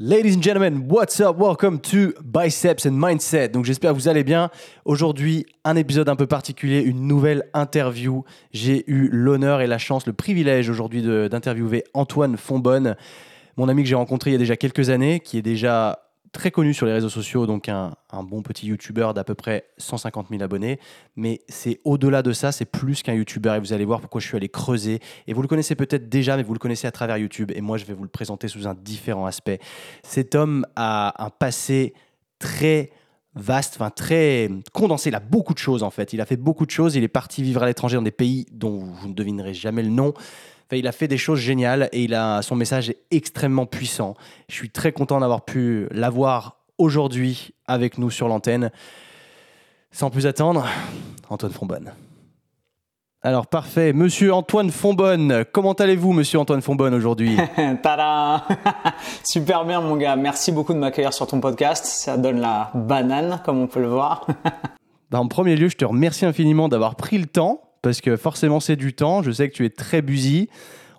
Ladies and gentlemen, what's up? Welcome to Biceps and Mindset. Donc j'espère que vous allez bien. Aujourd'hui, un épisode un peu particulier, une nouvelle interview. J'ai eu l'honneur et la chance, le privilège aujourd'hui d'interviewer Antoine Fonbonne, mon ami que j'ai rencontré il y a déjà quelques années, qui est déjà très connu sur les réseaux sociaux, donc un, bon petit YouTuber d'à peu près 150 000 abonnés. Mais c'est au-delà de ça, c'est plus qu'un YouTuber et vous allez voir pourquoi je suis allé creuser. Et vous le connaissez peut-être déjà, mais vous le connaissez à travers YouTube. Et moi, je vais vous le présenter sous un différent aspect. Cet homme a un passé très vaste, enfin très condensé. Il a beaucoup de choses en fait. Il a fait beaucoup de choses. Il est parti vivre à l'étranger dans des pays dont vous ne devinerez jamais le nom. Enfin, il a fait des choses géniales et il a, son message est extrêmement puissant. Je suis très content d'avoir pu l'avoir aujourd'hui avec nous sur l'antenne. Sans plus attendre, Antoine Fonbonne. Alors parfait, Monsieur Antoine Fonbonne, comment allez-vous, Monsieur Antoine Fonbonne aujourd'hui Tada Super bien mon gars, merci beaucoup de m'accueillir sur ton podcast, ça donne la banane comme on peut le voir. Bah, En premier lieu, je te remercie infiniment d'avoir pris le temps, parce que forcément c'est du temps, je sais que tu es très busy.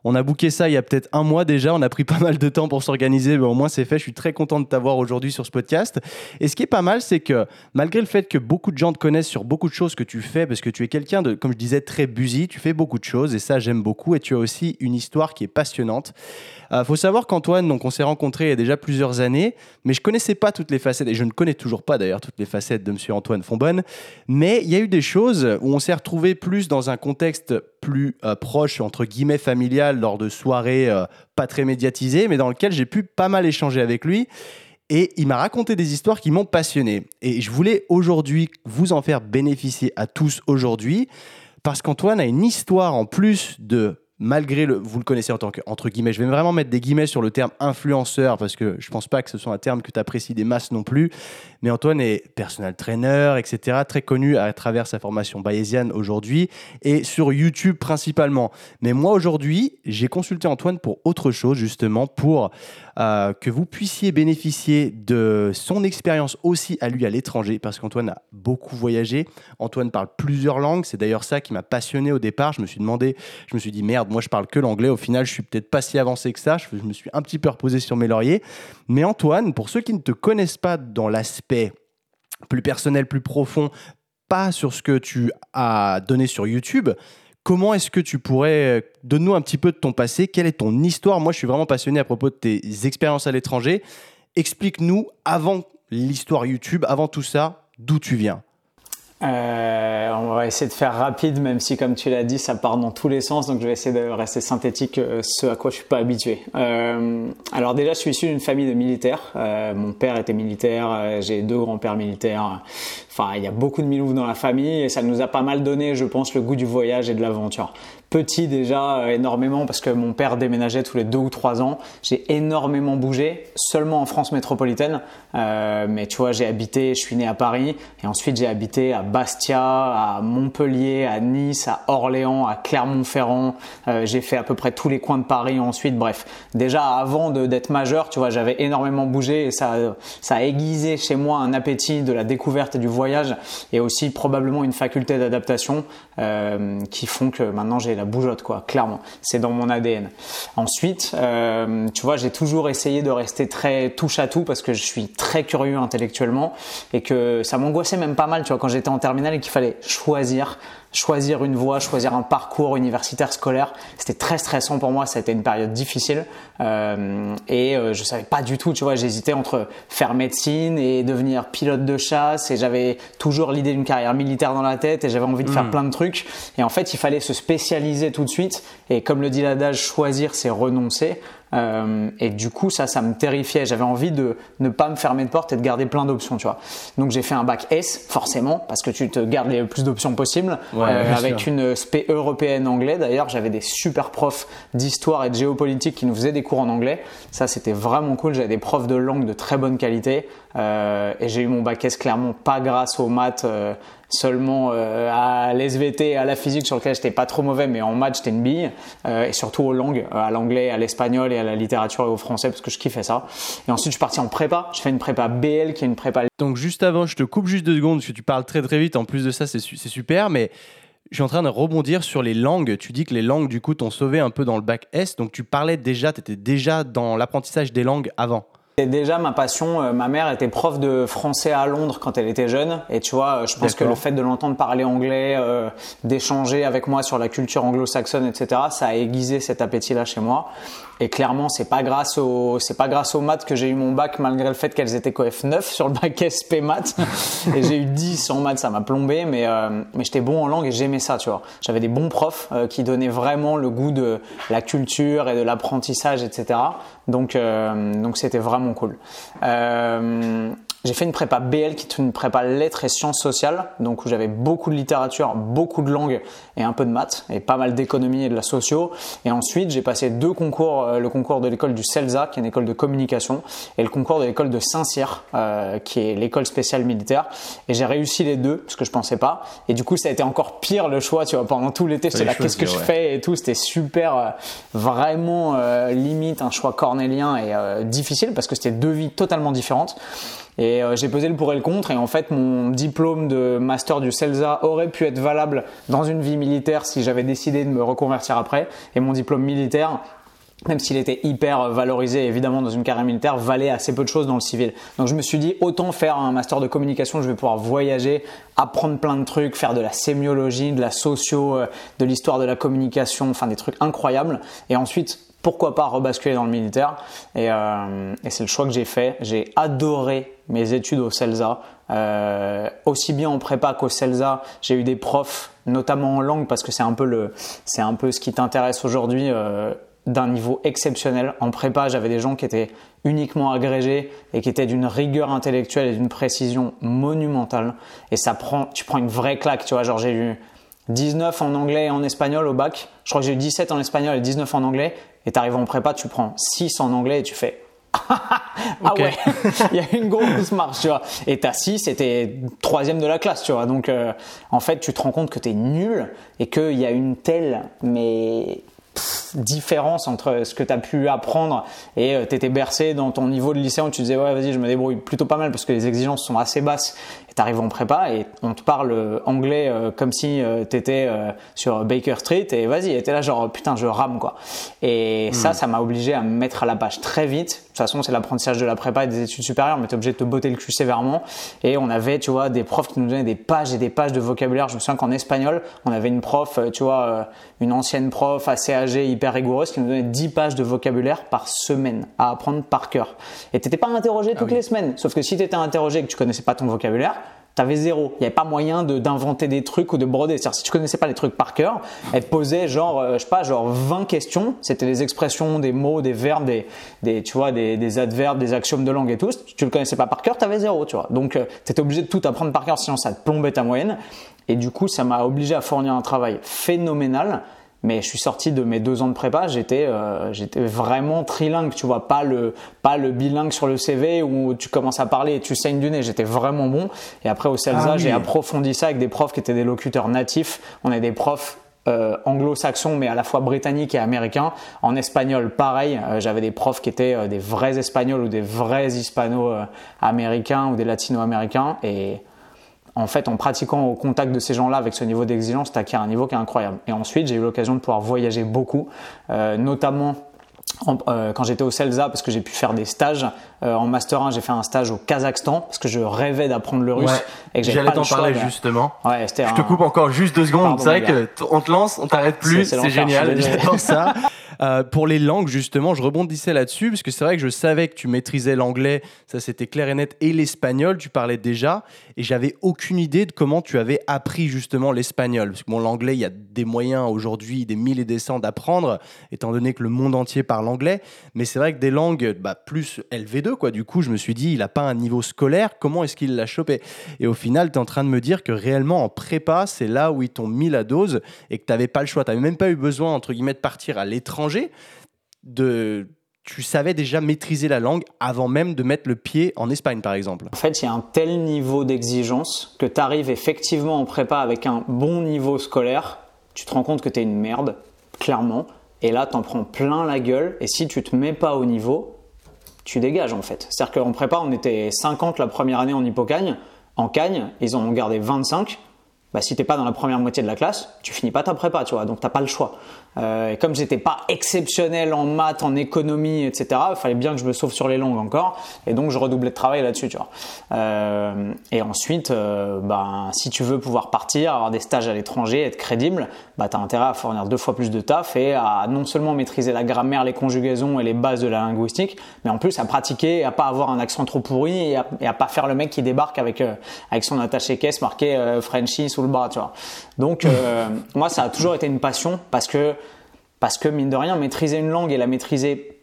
On a booké ça il y a peut-être un mois déjà, on a pris pas mal de temps pour s'organiser, mais au moins c'est fait, je suis très content de t'avoir aujourd'hui sur ce podcast. Et ce qui est pas mal, c'est que malgré le fait que beaucoup de gens te connaissent sur beaucoup de choses que tu fais, parce que tu es quelqu'un de, comme je disais, très busy, tu fais beaucoup de choses, et ça j'aime beaucoup, et tu as aussi une histoire qui est passionnante. Il faut savoir qu'Antoine, donc on s'est rencontrés il y a déjà plusieurs années, mais je connaissais pas toutes les facettes, et je ne connais toujours pas d'ailleurs toutes les facettes de Monsieur Antoine Fonbonne, mais il y a eu des choses où on s'est retrouvés plus dans un contexte plus euh, proche, entre guillemets, familial, lors de soirées euh, pas très médiatisées, mais dans lequel j'ai pu pas mal échanger avec lui. Et il m'a raconté des histoires qui m'ont passionné. Et je voulais aujourd'hui vous en faire bénéficier à tous aujourd'hui, parce qu'Antoine a une histoire en plus de malgré le, vous le connaissez en tant que, entre guillemets, je vais vraiment mettre des guillemets sur le terme influenceur parce que je pense pas que ce soit un terme que tu apprécies des masses non plus. Mais Antoine est personal trainer, etc., très connu à travers sa formation bayésienne aujourd'hui et sur YouTube principalement. Mais moi aujourd'hui, j'ai consulté Antoine pour autre chose justement pour euh, que vous puissiez bénéficier de son expérience aussi à lui à l'étranger parce qu'Antoine a beaucoup voyagé. Antoine parle plusieurs langues. C'est d'ailleurs ça qui m'a passionné au départ. Je me suis demandé, je me suis dit merde, moi je parle que l'anglais. Au final, je suis peut-être pas si avancé que ça. Je, je me suis un petit peu reposé sur mes lauriers. Mais Antoine, pour ceux qui ne te connaissent pas dans l'aspect plus personnel, plus profond, pas sur ce que tu as donné sur YouTube, comment est-ce que tu pourrais, donne-nous un petit peu de ton passé, quelle est ton histoire? Moi, je suis vraiment passionné à propos de tes expériences à l'étranger. Explique-nous, avant l'histoire YouTube, avant tout ça, d'où tu viens. Euh, on va essayer de faire rapide, même si comme tu l'as dit, ça part dans tous les sens, donc je vais essayer de rester synthétique, euh, ce à quoi je suis pas habitué. Euh, alors déjà, je suis issu d'une famille de militaires. Euh, mon père était militaire, euh, j'ai deux grands-pères militaires. Enfin, il y a beaucoup de milouf dans la famille et ça nous a pas mal donné, je pense, le goût du voyage et de l'aventure. Petit déjà, euh, énormément, parce que mon père déménageait tous les deux ou trois ans. J'ai énormément bougé, seulement en France métropolitaine. Euh, mais tu vois, j'ai habité, je suis né à Paris et ensuite j'ai habité à Bastia, à Montpellier, à Nice, à Orléans, à Clermont-Ferrand. Euh, j'ai fait à peu près tous les coins de Paris ensuite. Bref, déjà avant d'être majeur, tu vois, j'avais énormément bougé et ça, a aiguisé chez moi un appétit de la découverte et du voyage et aussi probablement une faculté d'adaptation qui font que maintenant j'ai la bougeotte, quoi, clairement. C'est dans mon ADN. Ensuite, euh, tu vois, j'ai toujours essayé de rester très touche à tout parce que je suis très curieux intellectuellement et que ça m'angoissait même pas mal, tu vois, quand j'étais en terminale et qu'il fallait choisir choisir une voie, choisir un parcours universitaire scolaire, c'était très stressant pour moi. Ça a été une période difficile euh, et euh, je savais pas du tout. Tu vois, j'hésitais entre faire médecine et devenir pilote de chasse et j'avais toujours l'idée d'une carrière militaire dans la tête et j'avais envie de faire plein de trucs. Et en fait, il fallait se spécialiser tout de suite. Et comme le dit l'adage, choisir c'est renoncer. Euh, et du coup, ça, ça me terrifiait. J'avais envie de ne pas me fermer de porte et de garder plein d'options, tu vois. Donc j'ai fait un bac S, forcément, parce que tu te gardes les plus d'options possibles, Ouais, euh, avec sûr. une spé européenne anglais. D'ailleurs, j'avais des super profs d'histoire et de géopolitique qui nous faisaient des cours en anglais. Ça, c'était vraiment cool. J'avais des profs de langue de très bonne qualité. Euh, et j'ai eu mon bac S clairement pas grâce aux maths, euh, seulement euh, à l'SVT à la physique sur lequel j'étais pas trop mauvais, mais en maths j'étais une bille. Euh, et surtout aux langues, euh, à l'anglais, à l'espagnol et à la littérature et au français parce que je kiffais ça. Et ensuite, je suis parti en prépa. Je fais une prépa BL qui est une prépa Donc juste avant, je te coupe juste deux secondes parce que tu parles très très vite. En plus de ça, c'est super, mais je suis en train de rebondir sur les langues. Tu dis que les langues, du coup, t'ont sauvé un peu dans le bac S. Donc tu parlais déjà, tu étais déjà dans l'apprentissage des langues avant. Et déjà ma passion, euh, ma mère était prof de français à Londres quand elle était jeune. Et tu vois, je pense que le fait de l'entendre parler anglais, euh, d'échanger avec moi sur la culture anglo-saxonne, etc., ça a aiguisé cet appétit-là chez moi. Et clairement, c'est pas grâce au, c'est pas grâce aux maths que j'ai eu mon bac, malgré le fait qu'elles étaient coef 9 sur le bac SP maths. et j'ai eu 10 en maths, ça m'a plombé, mais, euh, mais j'étais bon en langue et j'aimais ça, tu vois. J'avais des bons profs euh, qui donnaient vraiment le goût de la culture et de l'apprentissage, etc. Donc, euh, donc c'était vraiment cool. Euh, j'ai fait une prépa BL qui est une prépa lettres et sciences sociales, donc où j'avais beaucoup de littérature, beaucoup de langues et un peu de maths et pas mal d'économie et de la socio. Et ensuite, j'ai passé deux concours, euh, le concours de l'école du CELSA, qui est une école de communication, et le concours de l'école de Saint-Cyr, euh, qui est l'école spéciale militaire. Et j'ai réussi les deux, parce que je pensais pas. Et du coup, ça a été encore pire le choix, tu vois. Pendant tout l'été, j'étais là, qu'est-ce que je fais et tout. C'était super, euh, vraiment limite un choix cornélien et difficile parce que c'était deux vies totalement différentes. Et euh, j'ai pesé le pour et le contre. Et en fait, mon diplôme de master du CELSA aurait pu être valable dans une vie militaire si j'avais décidé de me reconvertir après. Et mon diplôme militaire, même s'il était hyper valorisé évidemment dans une carrière militaire, valait assez peu de choses dans le civil. Donc je me suis dit autant faire un master de communication, je vais pouvoir voyager, apprendre plein de trucs, faire de la sémiologie, de la socio, euh, de l'histoire de la communication, enfin des trucs incroyables. Et ensuite pourquoi pas rebasculer dans le militaire et, euh, et c'est le choix que j'ai fait. J'ai adoré mes études au CELSA, euh, aussi bien en prépa qu'au CELSA. J'ai eu des profs, notamment en langue, parce que c'est un peu un peu ce qui t'intéresse aujourd'hui. Euh, d'un niveau exceptionnel. En prépa, j'avais des gens qui étaient uniquement agrégés et qui étaient d'une rigueur intellectuelle et d'une précision monumentale. Et ça prend, tu prends une vraie claque, tu vois. Genre, j'ai eu 19 en anglais et en espagnol au bac. Je crois que j'ai eu 17 en espagnol et 19 en anglais. Et tu arrives en prépa, tu prends 6 en anglais et tu fais ah ouais, il y a une grosse marche, tu vois. Et t'as 6 et t'es troisième de la classe, tu vois. Donc, euh, en fait, tu te rends compte que t'es nul et qu'il y a une telle, mais différence entre ce que tu as pu apprendre et euh, tu étais bercé dans ton niveau de lycée où tu disais ouais vas-y je me débrouille plutôt pas mal parce que les exigences sont assez basses et tu arrives en prépa et on te parle euh, anglais euh, comme si tu étais sur Baker Street et vas-y et t'es là genre putain je rame quoi et ça hmm. ça m'a obligé à me mettre à la page très vite façon c'est l'apprentissage de la prépa et des études supérieures mais t'es obligé de te botter le cul sévèrement et on avait tu vois des profs qui nous donnaient des pages et des pages de vocabulaire je me souviens qu'en espagnol on avait une prof tu vois une ancienne prof assez âgée hyper rigoureuse qui nous donnait 10 pages de vocabulaire par semaine à apprendre par cœur. Et t'étais pas interrogé toutes ah les semaines. Sauf que si tu étais interrogé et que tu connaissais pas ton vocabulaire, t'avais zéro. Il n'y avait pas moyen d'inventer des trucs ou de broder. C'est-à-dire, si tu connaissais pas les trucs par cœur, elle te posait genre, euh, je sais pas, genre 20 questions. C'était des expressions, des mots, des verbes, des, des tu vois, des, des, adverbes, des axiomes de langue et tout. Si tu le connaissais pas par cœur, t'avais zéro, tu vois. Donc, euh, tu étais obligé de tout apprendre par cœur, sinon ça te plombait ta moyenne. Et du coup, ça m'a obligé à fournir un travail phénoménal mais je suis sorti de mes deux ans de prépa, j'étais euh, j'étais vraiment trilingue, tu vois, pas le pas le bilingue sur le CV où tu commences à parler et tu saignes du nez. J'étais vraiment bon. Et après au CELSA, ah j'ai approfondi ça avec des profs qui étaient des locuteurs natifs. On est des profs euh, anglo-saxons, mais à la fois britanniques et américains. En espagnol, pareil. Euh, j'avais des profs qui étaient euh, des vrais espagnols ou des vrais hispano-américains ou des latino-américains. Et en fait, en pratiquant au contact de ces gens-là avec ce niveau d'exigence, tu acquiers un niveau qui est incroyable. Et ensuite, j'ai eu l'occasion de pouvoir voyager beaucoup, euh, notamment euh, quand j'étais au CELSA, parce que j'ai pu faire des stages. Euh, en Master 1, j'ai fait un stage au Kazakhstan, parce que je rêvais d'apprendre le russe. et que J'allais t'en parler justement. Ouais, je te coupe encore juste deux secondes. C'est vrai qu'on te lance, on t'arrête plus, c'est génial. J'adore ça. Euh, pour les langues, justement, je rebondissais là-dessus, parce que c'est vrai que je savais que tu maîtrisais l'anglais, ça c'était clair et net, et l'espagnol, tu parlais déjà, et j'avais aucune idée de comment tu avais appris justement l'espagnol. Parce que l'anglais, il y a des moyens aujourd'hui, des mille et des cents d'apprendre, étant donné que le monde entier parle anglais, mais c'est vrai que des langues bah, plus LV2, quoi, du coup, je me suis dit, il n'a pas un niveau scolaire, comment est-ce qu'il l'a chopé? Et au final, tu es en train de me dire que réellement en prépa, c'est là où ils t'ont mis la dose et que tu n'avais pas le choix, tu n'avais même pas eu besoin, entre guillemets, de partir à l'étranger de tu savais déjà maîtriser la langue avant même de mettre le pied en Espagne, par exemple. En fait, il y a un tel niveau d'exigence que tu arrives effectivement en prépa avec un bon niveau scolaire, tu te rends compte que tu es une merde, clairement, et là, tu en prends plein la gueule, et si tu te mets pas au niveau, tu dégages en fait. C'est-à-dire qu'en prépa, on était 50 la première année en hippocagne, en cagne, ils en ont gardé 25, bah, si t'es pas dans la première moitié de la classe, tu finis pas ta prépa, tu vois, donc t'as pas le choix. Euh, et comme j'étais pas exceptionnel en maths, en économie, etc., il fallait bien que je me sauve sur les langues encore, et donc je redoublais de travail là-dessus. Euh, et ensuite, ben, si tu veux pouvoir partir, avoir des stages à l'étranger, être crédible, bah, tu as intérêt à fournir deux fois plus de taf et à non seulement maîtriser la grammaire, les conjugaisons et les bases de la linguistique, mais en plus à pratiquer, à pas avoir un accent trop pourri et à, et pas faire le mec qui débarque avec, avec son attaché caisse marqué Frenchy sous le bras, tu vois. Donc, euh, moi, ça a toujours été une passion parce que parce que mine de rien, maîtriser une langue et la maîtriser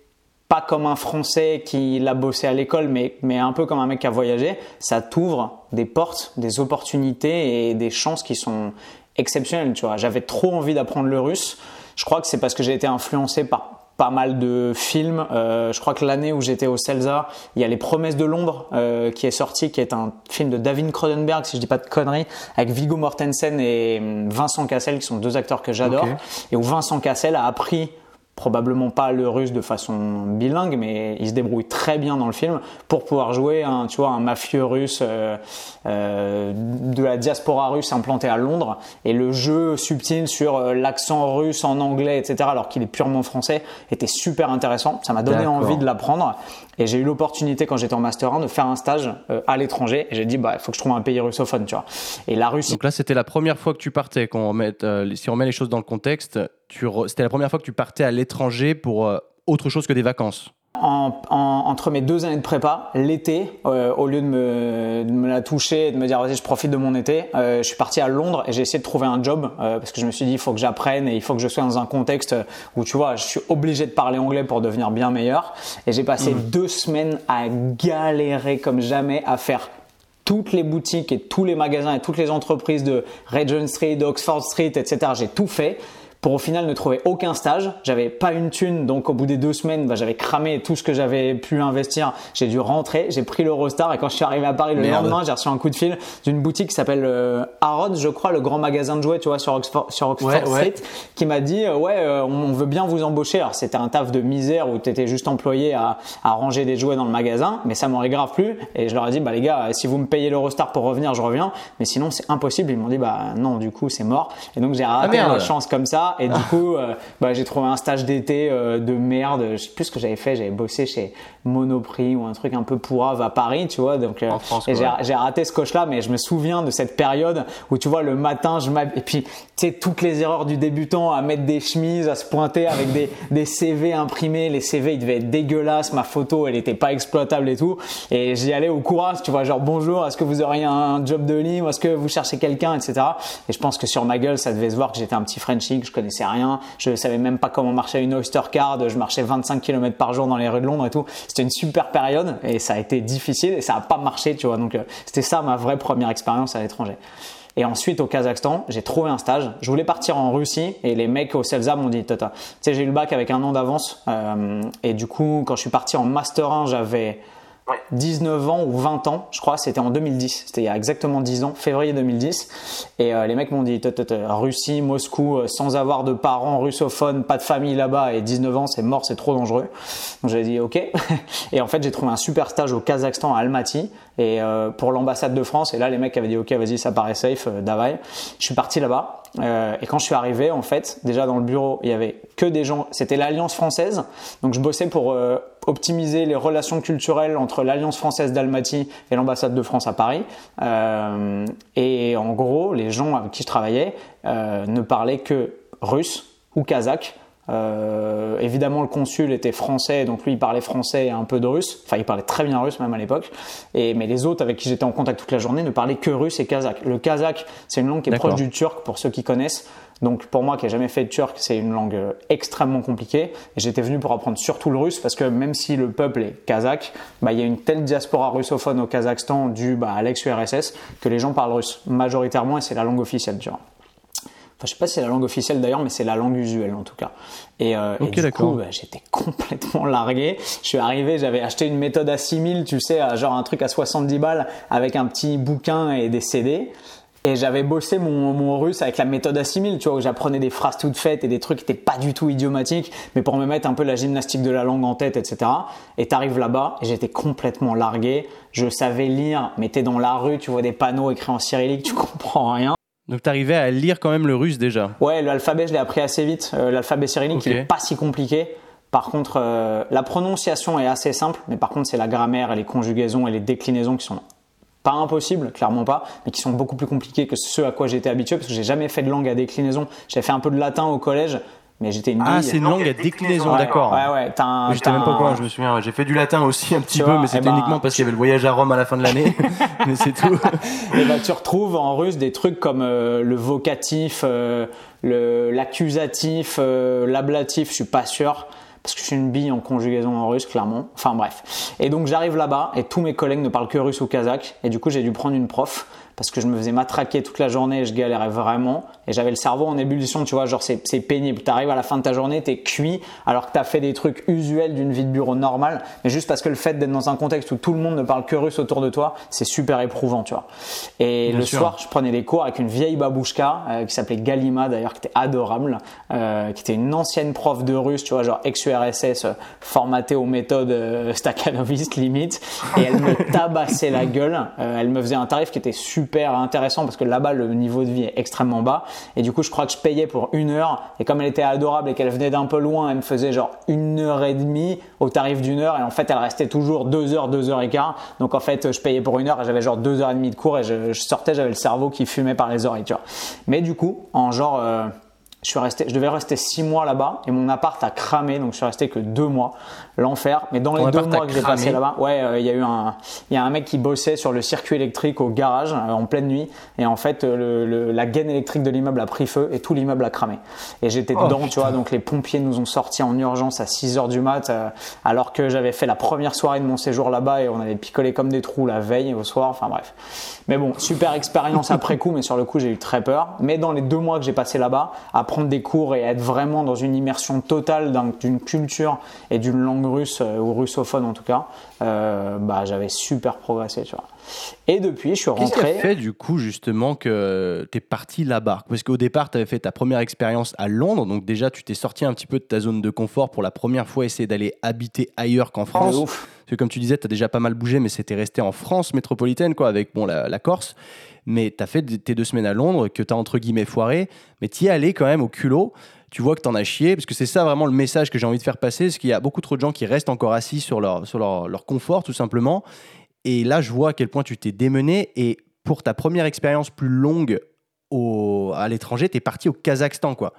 pas comme un Français qui l'a bossé à l'école, mais, mais un peu comme un mec qui a voyagé, ça t'ouvre des portes, des opportunités et des chances qui sont exceptionnelles. Tu vois, j'avais trop envie d'apprendre le russe. Je crois que c'est parce que j'ai été influencé par pas mal de films. Euh, je crois que l'année où j'étais au CELSA, il y a Les Promesses de Londres euh, qui est sorti, qui est un film de David Cronenberg, si je dis pas de conneries, avec Viggo Mortensen et hum, Vincent Cassel, qui sont deux acteurs que j'adore, et où Vincent Cassel a appris probablement pas le russe de façon bilingue, mais il se débrouille très bien dans le film pour pouvoir jouer un, tu vois, un mafieux russe euh, euh, de la diaspora russe implanté à Londres. Et le jeu subtil sur euh, l'accent russe en anglais, etc., alors qu'il est purement français, était super intéressant. Ça m'a donné envie de l'apprendre. Et j'ai eu l'opportunité quand j'étais en master 1 de faire un stage euh, à l'étranger. Et j'ai dit, bah, il faut que je trouve un pays russophone, tu vois. Et la Russie, Donc là, c'était la première fois que tu partais. Met, euh, si on remet les choses dans le contexte, c'était la première fois que tu partais à l'étranger pour euh, autre chose que des vacances. En, en- entre mes deux années de prépa, l'été, euh, au lieu de me, de me la toucher et de me dire vas-y je profite de mon été, euh, je suis parti à Londres et j'ai essayé de trouver un job euh, parce que je me suis dit il faut que j'apprenne et il faut que je sois dans un contexte où tu vois je suis obligé de parler anglais pour devenir bien meilleur. Et j'ai passé deux semaines à galérer comme jamais à faire toutes les boutiques et tous les magasins et toutes les entreprises de Regent Street, d'Oxford Street, etc. J'ai tout fait pour au final ne trouver aucun stage. J'avais pas une thune, donc au bout des deux semaines, bah, j'avais cramé tout ce que j'avais pu investir. J'ai dû rentrer, j'ai pris l'Eurostar et quand je suis arrivé à Paris le Merde. lendemain, j'ai reçu un coup de fil d'une boutique qui s'appelle euh, je crois, le grand magasin de jouets, tu vois, sur Oxford, sur Oxford Ouais, ouais. Street, qui m'a dit euh, ouais, euh, on veut bien vous embaucher. Alors c'était un taf de misère où tu étais juste employé à, à ranger des jouets dans le magasin, mais ça m'aurait grave plu. Et je leur ai dit bah les gars, si vous me payez l'Eurostar pour revenir, je reviens. Mais sinon c'est impossible. Ils m'ont dit bah non, du coup c'est mort. Et donc j'ai raté merde. la chance comme ça. Et du coup euh, bah, j'ai trouvé un stage d'été euh, de merde. Je sais plus ce que j'avais fait. J'avais bossé chez Monoprix ou un truc un peu pourrave à Paris, tu vois. Donc euh, En France, et j'ai raté ce coche-là, mais je me souviens de cette période où tu vois le matin, je m'hab- et puis tu sais toutes les erreurs du débutant à mettre des chemises, à se pointer avec des, des CV imprimés. Les CV ils devaient être dégueulasses, ma photo elle était pas exploitable et tout. Et j'y allais au courage, tu vois, genre bonjour, est-ce que vous auriez un job de libre, est-ce que vous cherchez quelqu'un, etc. Et je pense que sur ma gueule ça devait se voir que j'étais un petit Frenchie, que je connaissais rien, je savais même pas comment marchait une Oyster Card, je marchais 25 km par jour dans les rues de Londres et tout. C'était une super période et ça a été difficile et ça a pas marché, tu vois. Donc euh, c'était ça ma vraie première expérience à l'étranger. Et ensuite au Kazakhstan, j'ai trouvé un stage. Je voulais partir en Russie et les mecs au CELSA m'ont dit Tata, tu sais j'ai eu le bac avec un an d'avance euh, et du coup quand je suis parti en master 1, j'avais 19 ans ou 20 ans, je crois, c'était en 2010. C'était il y a exactement 10 ans, février 2010. Et euh, les mecs m'ont dit, Russie, Moscou, euh, sans avoir de parents russophones, pas de famille là-bas, et 19 ans, c'est mort, c'est trop dangereux. Donc j'ai dit, ok. Et en fait, j'ai trouvé un super stage au Kazakhstan, à Almaty, et euh, pour l'ambassade de France. Et là, les mecs avaient dit, ok, vas-y, ça paraît safe, Davai. Je suis parti là-bas. Et quand je suis arrivé, en fait, déjà dans le bureau, il y avait que des gens. C'était l'Alliance française, donc je bossais pour optimiser les relations culturelles entre l'Alliance française d'Almaty et l'ambassade de France à Paris. Euh, et en gros, les gens avec qui je travaillais euh, ne parlaient que russe ou kazakh. Euh, évidemment, le consul était français, donc lui il parlait français et un peu de russe. Enfin, il parlait très bien russe même à l'époque. Et mais les autres avec qui j'étais en contact toute la journée ne parlaient que russe et kazakh. Le kazakh, c'est une langue qui est proche du turc pour ceux qui connaissent. Donc pour moi qui n'ai jamais fait de turc, c'est une langue euh, extrêmement compliquée. Et j'étais venu pour apprendre surtout le russe parce que même si le peuple est kazakh, bah, il y a une telle diaspora russophone au Kazakhstan due bah, à l'ex-URSS que les gens parlent russe majoritairement et c'est la langue officielle, tu vois. Enfin, je sais pas si c'est la langue officielle d'ailleurs, mais c'est la langue usuelle en tout cas. Et, euh, et du coup, bah, j'étais complètement largué. Je suis arrivé, j'avais acheté une méthode à 6000, tu sais, genre un truc à 70 balles avec un petit bouquin et des CD. Et j'avais bossé mon, mon russe avec la méthode à 6000, tu vois, où j'apprenais des phrases toutes faites et des trucs qui étaient pas du tout idiomatiques, mais pour me mettre un peu la gymnastique de la langue en tête, etc. Et t'arrives là-bas, et j'étais complètement largué. Je savais lire, mais t'es dans la rue, tu vois des panneaux écrits en cyrillique, tu comprends rien. Donc tu arrivais à lire quand même le russe déjà Ouais, l'alphabet, je l'ai appris assez vite. Euh, l'alphabet cyrillique, il n'est pas si compliqué. Par contre, euh, la prononciation est assez simple, mais par contre, c'est la grammaire et les conjugaisons et les déclinaisons qui sont pas impossibles, clairement pas, mais qui sont beaucoup plus compliqués que ce à quoi j'étais habitué, parce que j'ai jamais fait de langue à déclinaison. J'ai fait un peu de latin au collège, mais j'étais une Ah, c'est une langue à déclinaison, d'accord. Ouais, ouais. Un, j'étais même pas quoi, je me souviens. J'ai fait du latin aussi un petit peu, mais c'était eh ben, uniquement parce qu'il y avait le voyage à Rome à la fin de l'année. mais c'est tout. Et bah, tu retrouves en russe des trucs comme euh, le vocatif, euh, l'accusatif, euh, l'ablatif, je suis pas sûr parce que je suis une bille en conjugaison en russe, clairement. Enfin bref. Et donc j'arrive là-bas et tous mes collègues ne parlent que russe ou kazakh. Et du coup, j'ai dû prendre une prof parce que je me faisais matraquer toute la journée et je galérais vraiment. Et j'avais le cerveau en ébullition, tu vois, genre c'est, c'est pénible. Tu arrives à la fin de ta journée, tu es cuit alors que tu as fait des trucs usuels d'une vie de bureau normale. Mais juste parce que le fait d'être dans un contexte où tout le monde ne parle que russe autour de toi, c'est super éprouvant, tu vois. Et le soir, je prenais des cours avec une vieille babouchka euh, qui s'appelait Galima d'ailleurs, qui était adorable, euh, qui était une ancienne prof de russe, tu vois, genre ex-URSS, euh, formatée aux méthodes euh, stakhanoviste limite. Et elle me tabassait la gueule. elle me faisait un tarif qui était super super intéressant parce que là-bas le niveau de vie est extrêmement bas et du coup je crois que je payais pour une heure. Et comme elle était adorable et qu'elle venait d'un peu loin elle me faisait genre une heure et demie au tarif d'une heure. Et en fait elle restait toujours deux heures deux heures et quart. Donc en fait je payais pour une heure et j'avais genre deux heures et demie de cours et je, sortais j'avais le cerveau qui fumait par les oreilles tu vois. Mais du coup en genre euh, je je devais rester six mois là-bas et mon appart a cramé, donc je suis resté que deux mois l'enfer. Mais dans les deux mois que j'ai passé là-bas, ouais, euh, il y a eu un, il y a un mec qui bossait sur le circuit électrique au garage euh, en pleine nuit, et en fait, euh, le, la gaine électrique de l'immeuble a pris feu et tout l'immeuble a cramé. Et j'étais oh, dedans, tu vois, donc les pompiers nous ont sortis en urgence à 6 heures du mat, alors que j'avais fait la première soirée de mon séjour là-bas et on avait picolé comme des trous la veille au soir. Enfin bref. Mais bon, super expérience après coup, mais sur le coup, j'ai eu très peur. Mais dans les deux mois que j'ai passé là-bas, à prendre des cours et être vraiment dans une immersion totale d'une culture et d'une langue russe euh, ou russophone en tout cas, euh, bah j'avais super progressé, tu vois. Et depuis, je suis rentré. Qu'est-ce qui a fait du coup justement que tu es parti là-bas? Parce qu'au départ, tu avais fait ta première expérience à Londres, donc déjà tu t'es sorti un petit peu de ta zone de confort pour la première fois essayer d'aller habiter ailleurs qu'en France. Parce que comme tu disais, tu as déjà pas mal bougé, mais c'était resté en France métropolitaine, quoi, avec bon, la, la Corse. Mais tu as fait tes deux semaines à Londres, que tu as entre guillemets foiré, mais tu y es allé quand même au culot tu vois que tu en as chié, parce que c'est ça vraiment le message que j'ai envie de faire passer, c'est qu'il y a beaucoup trop de gens qui restent encore assis sur leur, sur leur, leur confort, tout simplement. Et là, je vois à quel point tu t'es démené. Et pour ta première expérience plus longue au, à l'étranger, tu es parti au Kazakhstan, quoi.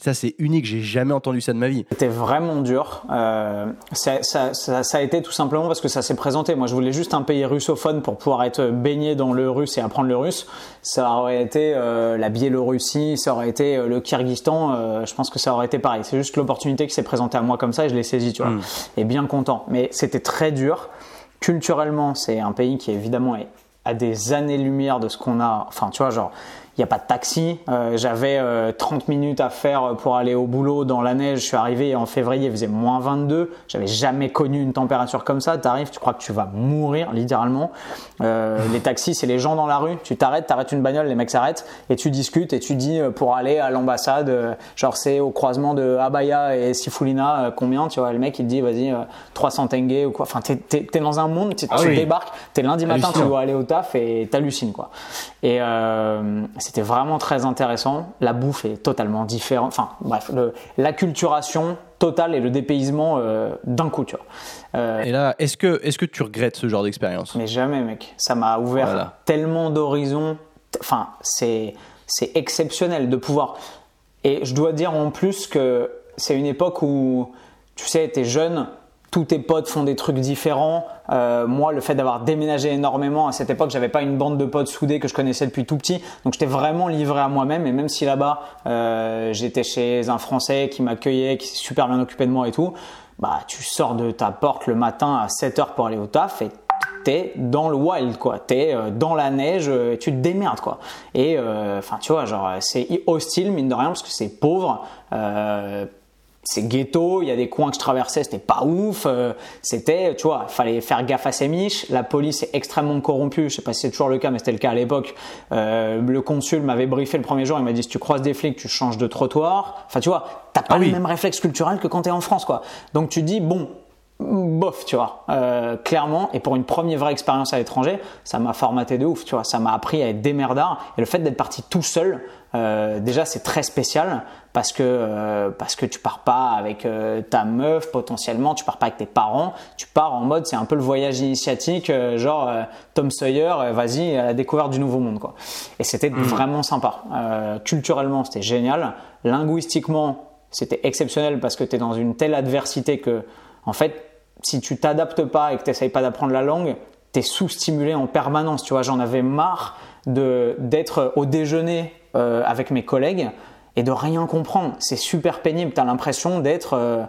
Ça, c'est unique. J'ai jamais entendu ça de ma vie. C'était vraiment dur. Euh, ça, ça, ça, ça, a été tout simplement parce que ça s'est présenté. Moi, je voulais juste un pays russophone pour pouvoir être baigné dans le russe et apprendre le russe. Ça aurait été euh, la Biélorussie, ça aurait été euh, le Kyrgyzstan. Euh, je pense que ça aurait été pareil. C'est juste l'opportunité qui s'est présentée à moi comme ça et je l'ai saisie, tu vois. Hmm. Et bien content. Mais c'était très dur. Culturellement, c'est un pays qui évidemment est à des années-lumière de ce qu'on a. Enfin, tu vois, genre il n'y a pas de taxi. Euh, j'avais 30 euh, minutes à faire pour aller au boulot dans la neige. Je suis arrivé en février, il faisait moins 22. J'avais jamais connu une température comme ça. Tu arrives, tu crois que tu vas mourir littéralement. Euh, les taxis, c'est les gens dans la rue. Tu t'arrêtes, tu arrêtes une bagnole, les mecs s'arrêtent et tu discutes et tu dis pour aller à l'ambassade, genre c'est au croisement de Abaya et Sifulina, combien Tu vois, le mec il te dit vas-y 300 tenge ou quoi. Enfin, t'es es, dans un monde, tu, ah débarques, t'es lundi matin, tu dois aller au taf et t'hallucines quoi. Et c'était vraiment très intéressant. La bouffe est totalement différente. Enfin, bref, l'acculturation totale et le dépaysement euh, d'un coup, tu vois. Euh, et là, est-ce que, est que tu regrettes ce genre d'expérience? Mais jamais, mec. Ça m'a ouvert tellement d'horizons. Enfin, c'est exceptionnel de pouvoir. Et je dois dire en plus que c'est une époque où, tu sais, tu es jeune, tous tes potes font des trucs différents. Euh, moi, le fait d'avoir déménagé énormément à cette époque, j'avais pas une bande de potes soudés que je connaissais depuis tout petit, donc j'étais vraiment livré à moi-même. Et même si là-bas, euh, j'étais chez un Français qui m'accueillait, qui s'est super bien occupé de moi et tout, bah tu sors de ta porte le matin à 7 heures pour aller au taf et t'es dans le wild quoi, t'es euh, dans la neige, tu te démerdes quoi. Et enfin tu vois, genre c'est hostile mine de rien parce que c'est pauvre c'est ghetto, il y a des coins que je traversais, c'était pas ouf, euh, c'était, tu vois, fallait faire gaffe à ses miches, la police est extrêmement corrompue, je sais pas si c'est toujours le cas, mais c'était le cas à l'époque, euh, le consul m'avait briefé le premier jour, il m'a dit si tu croises des flics, tu changes de trottoir, enfin tu vois, t'as pas ah le même réflexe culturel que quand t'es en France quoi, donc tu dis bon, bof, tu vois, euh, clairement. Et pour une première vraie expérience à l'étranger, ça m'a formaté de ouf, tu vois. Ça m'a appris à être démerdard. Et le fait d'être parti tout seul, euh, déjà, c'est très spécial parce que euh, parce que tu pars pas avec ta meuf potentiellement, tu pars pas avec tes parents. Tu pars en mode, c'est un peu le voyage initiatique, genre Tom Sawyer, vas-y à la découverte du nouveau monde, quoi. Et c'était Mmh. vraiment sympa. culturellement, c'était génial. Linguistiquement, c'était exceptionnel parce que tu es dans une telle adversité que, en fait, si tu t'adaptes pas et que tu pas d'apprendre la langue, tu es sous-stimulé en permanence. Tu vois, j'en avais marre d'être au déjeuner euh, avec mes collègues et de rien comprendre. C'est super pénible. Tu as l'impression d'être, euh,